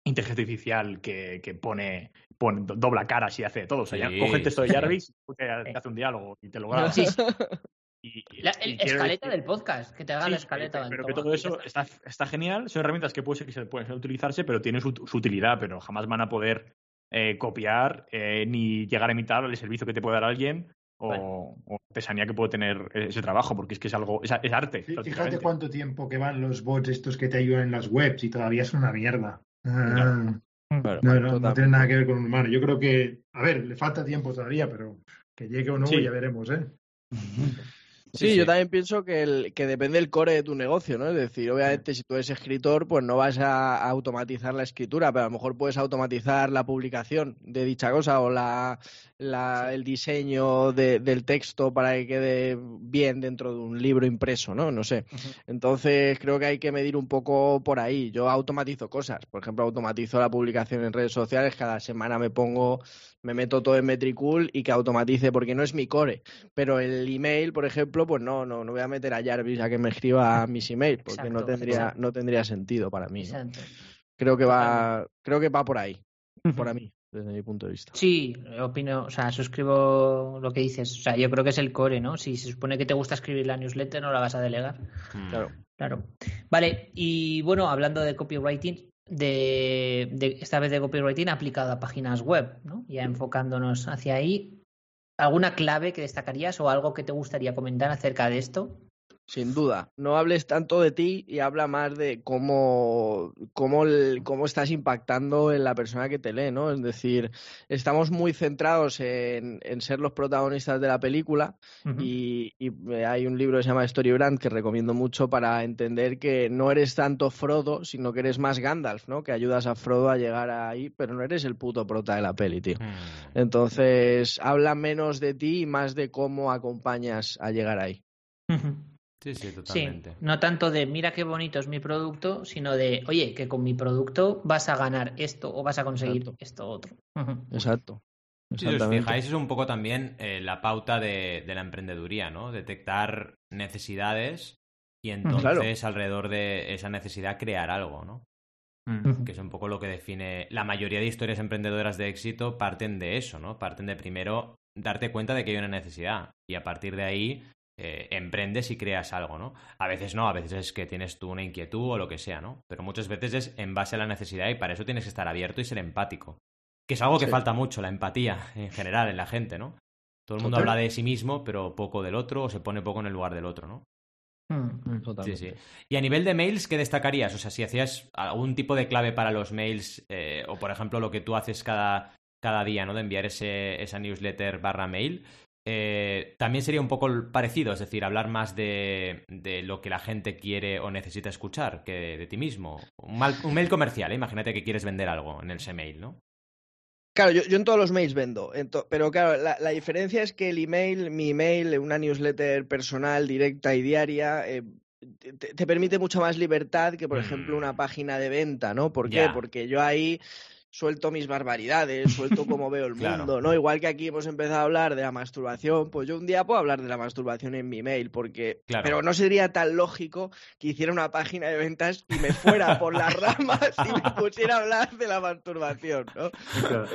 inteligencia artificial que, que pone, pone do- dobla caras y hace de todo. O sea, ya Sí, coge el texto de sí. Jarvis y te, te hace un diálogo y te lo graba. Sí, sí. Y- La el- escaleta decir- del podcast, que te haga Sí, la escaleta. pero, que todo eso está. está, está genial. Son herramientas que puede ser que se pueden utilizarse, pero tienen su, su utilidad, pero jamás van a poder eh, copiar eh, ni llegar a imitar el servicio que te puede dar alguien o, Bueno. o artesanía que puede tener ese trabajo, porque es que es algo, es, es arte. Fí- Fíjate cuánto tiempo que van los bots estos que te ayudan en las webs y todavía es una mierda. Ah, Claro, no, no, no tiene nada que ver con un humano. Yo creo que, a ver, le falta tiempo todavía, pero que llegue o no, Sí. ya veremos, ¿eh? Sí, Sí, yo también pienso que, el, que depende del core de tu negocio, ¿no? Es decir, obviamente si tú eres escritor, pues no vas a a automatizar la escritura, pero a lo mejor puedes automatizar la publicación de dicha cosa o la, la- el diseño de- del texto para que quede bien dentro de un libro impreso, ¿no? No sé. Entonces creo que hay que medir un poco por ahí. Yo automatizo cosas. Por ejemplo, automatizo la publicación en redes sociales. Cada semana me pongo, me meto todo en Metricool y que automatice, porque no es mi core. Pero el email, por ejemplo, pues no, no, no voy a meter a Jarvis a que me escriba mis emails, porque no tendría, exacto. no tendría sentido para mí. Creo que va, creo que va por ahí, para mí, desde mi punto de vista. Sí, opino, o sea, suscribo lo que dices. O sea, yo creo que es el core, ¿no? Si se supone que te gusta escribir la newsletter, no la vas a delegar. Mm. Claro. Claro. Vale, y bueno, hablando de copywriting, de, de- esta vez de copywriting aplicado a páginas web, ¿no? Ya enfocándonos hacia ahí. ¿Alguna clave que destacarías o algo que te gustaría comentar acerca de esto? Sin duda. No hables tanto de ti y habla más de cómo, cómo, el- cómo estás impactando en la persona que te lee, ¿no? Es decir, estamos muy centrados en, en ser los protagonistas de la película y, y, hay un libro que se llama Storybrand que recomiendo mucho para entender que no eres tanto Frodo, sino que eres más Gandalf, ¿no? Que ayudas a Frodo a llegar ahí, pero no eres el puto prota de la peli, tío. Mm. Entonces, habla menos de ti y más de cómo acompañas a llegar ahí. Sí, sí, Sí, totalmente. no tanto de mira qué bonito es mi producto, sino de oye, que con mi producto vas a ganar esto o vas a conseguir Exacto. esto otro. Exacto. Si os fijáis, es un poco también eh, la pauta de, de, la emprendeduría, ¿no? Detectar necesidades y entonces alrededor de esa necesidad crear algo, ¿no? Mm. Que es un poco lo que define. La mayoría de historias emprendedoras de éxito parten de eso, ¿no? Parten de primero darte cuenta de que hay una necesidad y a partir de ahí eh, emprendes y creas algo, ¿no? A veces no, a veces es que tienes tú una inquietud o lo que sea, ¿no? Pero muchas veces es en base a la necesidad y para eso tienes que estar abierto y ser empático. Que es algo que falta mucho, la empatía en general en la gente, ¿no? Todo el mundo habla de sí mismo, pero poco del otro o se pone poco en el lugar del otro, ¿no? Mm, mm, sí, sí. Y a nivel de mails, ¿qué destacarías? O sea, si hacías algún tipo de clave para los mails, eh, o por ejemplo lo que tú haces cada, cada día, ¿no? De enviar ese, esa newsletter barra mail, eh, también sería un poco parecido, es decir, hablar más de, de, lo que la gente quiere o necesita escuchar que de, ti mismo. Un, un mail comercial, ¿eh? imagínate que quieres vender algo en ese mail, ¿no? Claro, yo, en todos los mails vendo, pero claro, la, diferencia es que el email, mi email, una newsletter personal, directa y diaria, eh, te, permite mucha más libertad que, por ejemplo, una mm. página de venta, ¿no? ¿Por qué? Porque yo ahí suelto mis barbaridades, suelto cómo veo el mundo, ¿no? Igual que aquí hemos empezado a hablar de la masturbación, pues yo un día puedo hablar de la masturbación en mi mail, porque... Pero no sería tan lógico que hiciera una página de ventas y me fuera por las ramas y me pusiera a hablar de la masturbación, ¿no?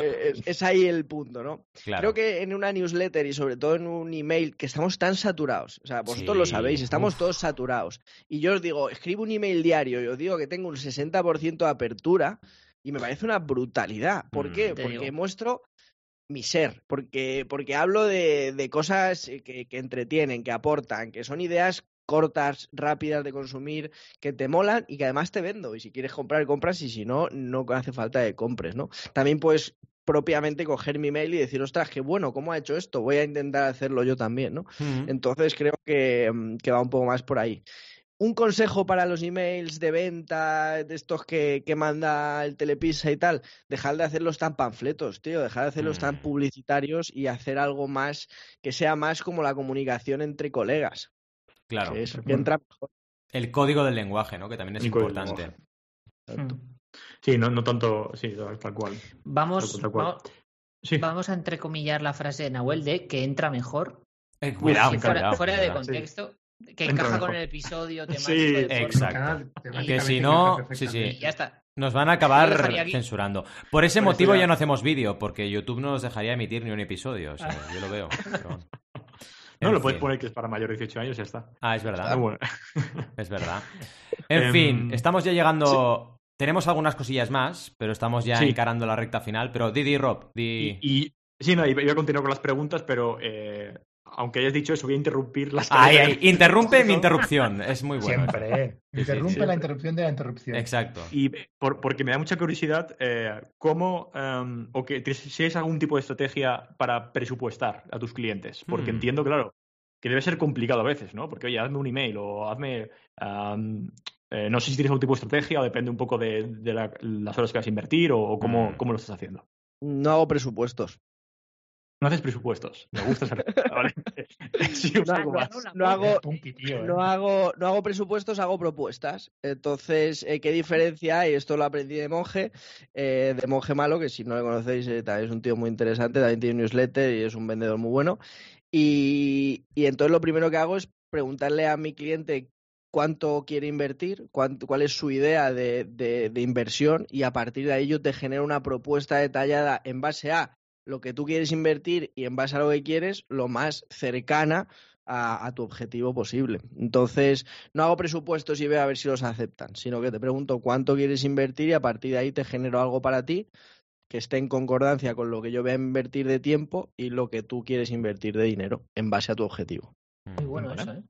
Eh, es, ahí el punto, ¿no? Creo que en una newsletter y sobre todo en un email que estamos tan saturados, o sea, vosotros lo sabéis, estamos todos saturados. Y yo os digo, escribo un email diario y os digo que tengo un 60% de apertura, y me parece una brutalidad. ¿Por mm, qué? Porque muestro mi ser, porque, porque hablo de, de cosas que, que, entretienen, que aportan, que son ideas cortas, rápidas de consumir, que te molan y que además te vendo. Y si quieres comprar, compras y si no, no hace falta que compres, ¿no? También puedes propiamente coger mi mail y decir, ostras, qué bueno, ¿cómo ha hecho esto? Voy a intentar hacerlo yo también, ¿no? Entonces creo que, mm, que va un poco más por ahí un consejo para los emails de venta, de estos que, que, manda el Telepisa y tal, dejar de hacerlos tan panfletos, tío, dejar de hacerlos tan mm. publicitarios y hacer algo más que sea más como la comunicación entre colegas. Claro. Que, entra mejor. El código del lenguaje, ¿no? Que también es importante. Sí, no, no tanto, sí, tal cual. Vamos, vamos, a entrecomillar la frase de Nahuel de que entra mejor. Eh, cuidado, fuera, de contexto, que encaja con el episodio Sí, exacto. Que si no, sí, sí. Ya está. Nos van a acabar censurando. Por ese motivo ya no hacemos vídeo, porque YouTube no nos dejaría emitir ni un episodio. O sea, yo lo veo. No, lo puedes poner que es para mayores de 18 años y ya está. Ah, es verdad. Es verdad. En em, fin, estamos ya llegando. Tenemos algunas cosillas más, pero estamos ya encarando la recta final. Pero Didi Rob, di... y, Sí, no, iba a continuar con las preguntas, pero eh, aunque hayas dicho eso, voy a interrumpir las Ay, interrumpe mi interrupción, es muy bueno. Siempre, interrumpe la interrupción de la interrupción. Exacto. Y porque me da mucha curiosidad, eh, ¿cómo, em, o que si es algún tipo de estrategia para presupuestar a tus clientes? Porque hmm. entiendo, claro, que debe ser complicado a veces, ¿no? Porque, oye, hazme un email o hazme... Eh, no sé si tienes algún tipo de estrategia o depende un poco de, las horas que vas a invertir o, cómo, hmm. cómo lo estás haciendo. No hago presupuestos. No haces presupuestos. Me gusta ser. no, hago, no, hago, no hago presupuestos, hago propuestas. Entonces, eh, ¿qué diferencia hay? Esto lo aprendí de monje, eh, de monje malo, que si no le conocéis, eh, también es un tío muy interesante, también tiene newsletter y es un vendedor muy bueno. Y, entonces lo primero que hago es preguntarle a mi cliente cuánto quiere invertir, cuál es su idea de, de inversión y a partir de ahí yo te genero una propuesta detallada en base a lo que tú quieres invertir y en base a lo que quieres, lo más cercana a, tu objetivo posible. Entonces, no hago presupuestos y veo a ver si los aceptan, sino que te pregunto cuánto quieres invertir y a partir de ahí te genero algo para ti que esté en concordancia con lo que yo voy a invertir de tiempo y lo que tú quieres invertir de dinero en base a tu objetivo. Muy bueno eso, ¿eh?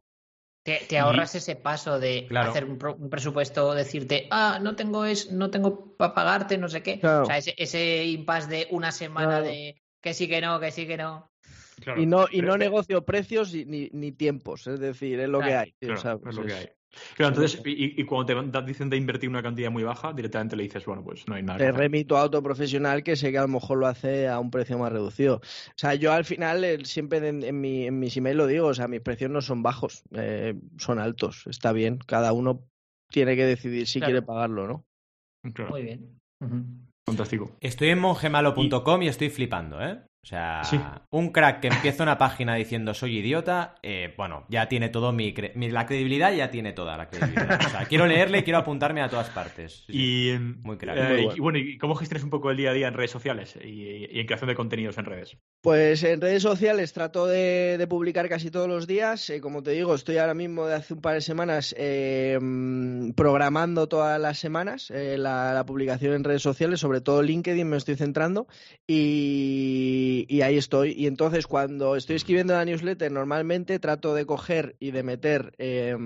Te, ahorras ese paso de hacer un, presupuesto, decirte, ah, no tengo es, no tengo para pagarte, no sé qué. O sea, ese, ese impasse de una semana de que sí que no, que sí que no. y no, y no negocio precios ni, ni, tiempos, es decir, es lo que hay. es lo que hay. Claro, entonces, y, cuando te dicen de invertir una cantidad muy baja, directamente le dices, bueno, pues no hay nada. Te remito a otro profesional que sé que a lo mejor lo hace a un precio más reducido. O sea, yo al final eh, siempre en, mi, en mis emails lo digo, o sea, mis precios no son bajos, eh, son altos, está bien. Cada uno tiene que decidir si quiere pagarlo, ¿no? Muy bien. Fantástico. Estoy en mongemalo.com y... y estoy flipando, ¿eh? O sea, Sí. un crack que empieza una página diciendo soy idiota, eh, bueno, ya tiene todo mi, cre- mi- La credibilidad ya tiene toda la credibilidad. O sea, quiero leerle y quiero apuntarme a todas partes. Sí. Y, Muy crack. eh, Muy y- bueno. y bueno, ¿y cómo gestionas un poco el día a día en redes sociales y, y en creación de contenidos en redes? Pues en redes sociales trato de, de publicar casi todos los días. Eh, como te digo, estoy ahora mismo de hace un par de semanas eh, programando todas las semanas eh, la, la publicación en redes sociales, sobre todo LinkedIn me estoy centrando y, y ahí estoy. Y entonces cuando estoy escribiendo la newsletter normalmente trato de coger y de meter... eh,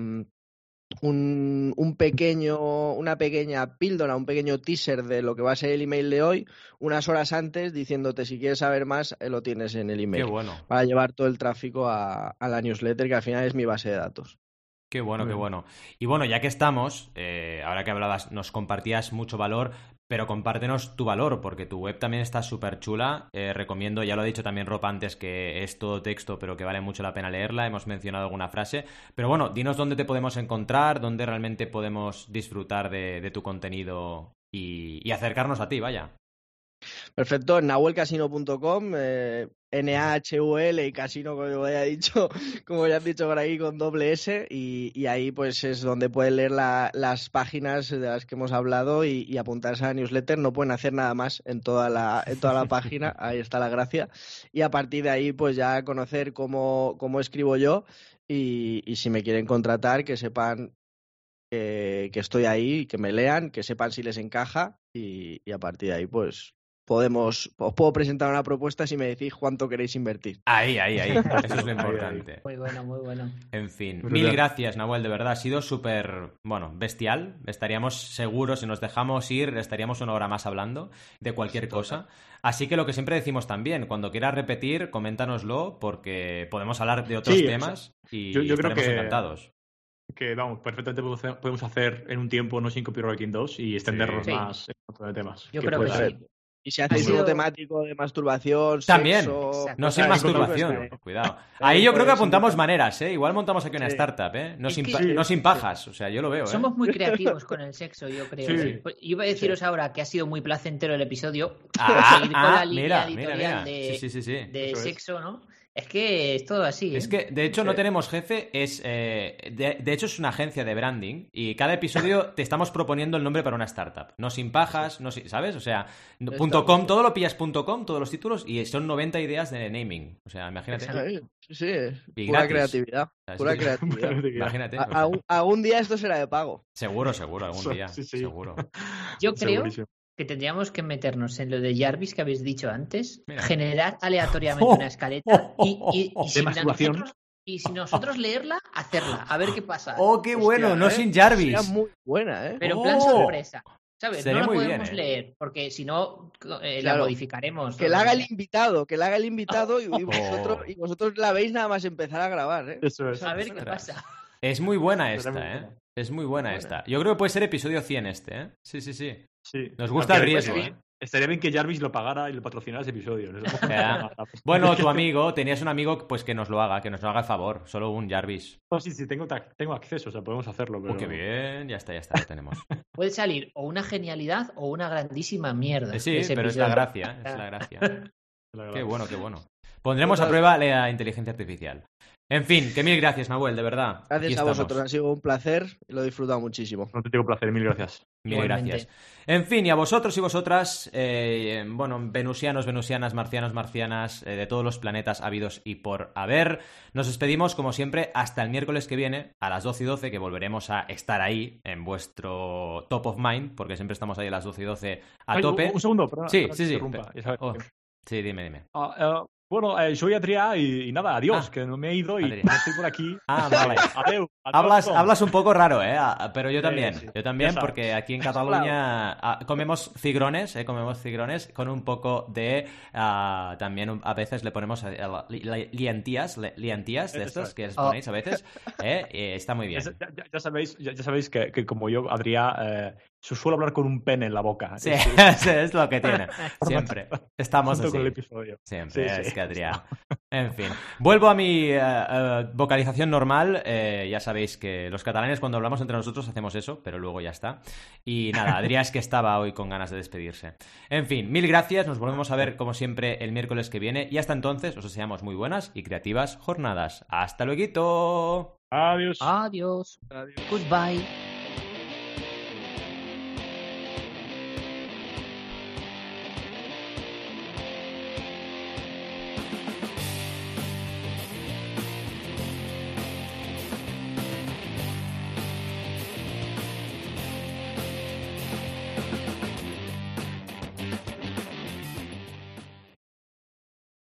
un, un pequeño, una pequeña píldora, un pequeño teaser de lo que va a ser el email de hoy, unas horas antes, diciéndote si quieres saber más, eh, lo tienes en el Qué email. bueno. Para llevar todo el tráfico a, a la newsletter, que al final es mi base de datos. Qué bueno, qué bueno. Y bueno, ya que estamos, eh, ahora que hablabas, nos compartías mucho valor, pero compártenos tu valor, porque tu web también está súper chula. Eh, recomiendo, ya lo ha dicho también Rob antes, que es todo texto, pero que vale mucho la pena leerla. Hemos mencionado alguna frase. Pero bueno, dinos dónde te podemos encontrar, dónde realmente podemos disfrutar de, tu contenido y acercarnos a ti, vaya. Perfecto, en nahuelcasino.com, eh, N-A-H-U-L y casino, como ya he dicho, como ya has dicho por ahí, con doble S, y, y ahí pues es donde pueden leer la- las páginas de las que hemos hablado y, y apuntarse a la newsletter. No pueden hacer nada más en toda la, en toda la página, ahí está la gracia. Y a partir de ahí, pues ya conocer cómo, cómo escribo yo y, y si me quieren contratar, que sepan que, que estoy ahí, que me lean, que sepan si les encaja y, y a partir de ahí, pues podemos, os puedo presentar una propuesta si me decís cuánto queréis invertir. Ahí, ahí, ahí. Eso es lo Ahí, ahí. importante. Muy bueno, muy bueno. En fin, Brutal. mil gracias, Nahuel, de verdad. Ha sido súper, bueno, bestial. Estaríamos seguros, si nos dejamos ir, estaríamos una hora más hablando de cualquier cosa. Así que lo que siempre decimos también, cuando quieras repetir, coméntanoslo, porque podemos hablar de otros Sí, o temas y yo- yo creo que- encantados. Que vamos, perfectamente podemos hacer- en un tiempo no sin copywriting 2 y extendernos Sí. más en montón de temas. Yo creo que sí. Y si hacéis sido- temático de masturbación, También. sexo. No sin Claro, masturbación, cuidado. Ahí yo creo que apuntamos maneras, ¿eh? Igual montamos aquí una Sí. startup, ¿eh? No, sin, que- pa- Sí. no sin pajas, o sea, yo lo veo, ¿eh? Somos muy creativos con el sexo, yo creo. Sí. ¿eh? Pues Iba a deciros ahora que ha sido muy placentero el episodio. Ah, seguir con ah, la línea mira, mira, editorial mira. de, Sí, sí, sí, sí. de sexo, ¿no? Es que es todo así. ¿eh? Es que, de hecho, no tenemos jefe, es eh, de, de hecho es una agencia de branding y cada episodio te estamos proponiendo el nombre para una startup. No sin pajas, no sin, ¿sabes? O sea, no- punto .com, bien. todo lo pillas punto .com, todos los títulos y son 90 ideas de naming. O sea, imagínate. Sí, sí, sí, Y pura creatividad. Pura creatividad. Imagínate. A- o sea, algún, algún día esto será de pago. seguro, seguro, algún día. Sí, sí. Seguro. Yo creo Segurísimo. Que tendríamos que meternos en lo de Jarvis que habéis dicho antes, Mira. generar aleatoriamente Oh. una escaleta y, y, y si masturbación. nosotros, y si nosotros leerla, hacerla, a ver qué pasa. ¡Oh, qué bueno! No ¿eh? sin Jarvis. Sería muy buena, ¿eh? Pero en plan Oh. sorpresa. ¿Sabes? Sería no la bien, podemos ¿eh? leer, porque si no, eh, la modificaremos. Que la haga el invitado, que la haga el invitado y, y vosotros, Oh. y vosotros la veis nada más empezar a grabar, ¿eh? Eso es. A ver qué pasa. Es muy buena esta, ¿eh? Es muy buena Buena. esta. Yo creo que puede ser episodio 100 este, ¿eh? Sí, sí, sí. Sí. Nos gusta el riesgo, estaría- ¿eh? Estaría bien que Jarvis lo pagara y lo patrocinara ese episodio. Bueno, tu amigo, tenías un amigo, pues que nos lo haga, que nos lo haga a favor. Solo un Jarvis. Oh, sí, sí, tengo, tengo acceso, o sea, podemos hacerlo. Pero... Oh, qué bien, ya está, ya está, lo tenemos. Puede salir o una genialidad o una grandísima mierda. Sí, pero es la gracia, es la gracia. La verdad. Qué bueno, qué bueno. Pondremos a prueba la inteligencia artificial. En fin, que mil gracias, Nahuel, de verdad. Aquí Gracias a estamos. vosotros, ha sido un placer y lo he disfrutado muchísimo. No te tengo placer, mil gracias. Mil Igualmente. gracias. En fin, y a vosotros y vosotras, eh, bueno, venusianos, venusianas, marcianos, marcianas, eh, de todos los planetas habidos y por haber, nos despedimos como siempre hasta el miércoles que viene a las 12 y 12, que volveremos a estar ahí en vuestro top of mind, porque siempre estamos ahí a las 12 y 12 a Ay, tope. Un, un segundo, perdona, Sí, sí, sí. Oh, sí, dime, dime. Ah, eh, bueno, eh, soy Adrià y, y nada, adiós, Ah. que no me he ido y no estoy por aquí. Ah, vale. Adeu. Hablas, hablas un poco raro, ¿eh? Pero yo también. sí. Yo también, porque aquí en Cataluña ah, comemos cigrones, ¿eh? Comemos cigrones con un poco de... ah, también a veces le ponemos eh, li- li- lientías, li- lientías de estos es. que les Oh. ponéis a veces. ¿eh? Está muy bien. Ya, ya- ya sabéis, ya, ya sabéis que, que como yo, Adrià, eh, su- suelo hablar con un pene en la boca. Sí, Es- sí, es lo que tiene. Siempre. Estamos así. con el episodio. Siempre, Sí, es sí. que Adrián. En fin, vuelvo a mi eh, eh, vocalización normal. Eh, ya sabéis que los catalanes cuando hablamos entre nosotros hacemos eso, pero luego ya está. Y nada, Adrián es que estaba hoy con ganas de despedirse. En fin, mil gracias. Nos volvemos a ver como siempre el miércoles que viene. Y hasta entonces os deseamos muy buenas y creativas jornadas. Hasta luego. Adiós. Adiós. Adiós. Goodbye.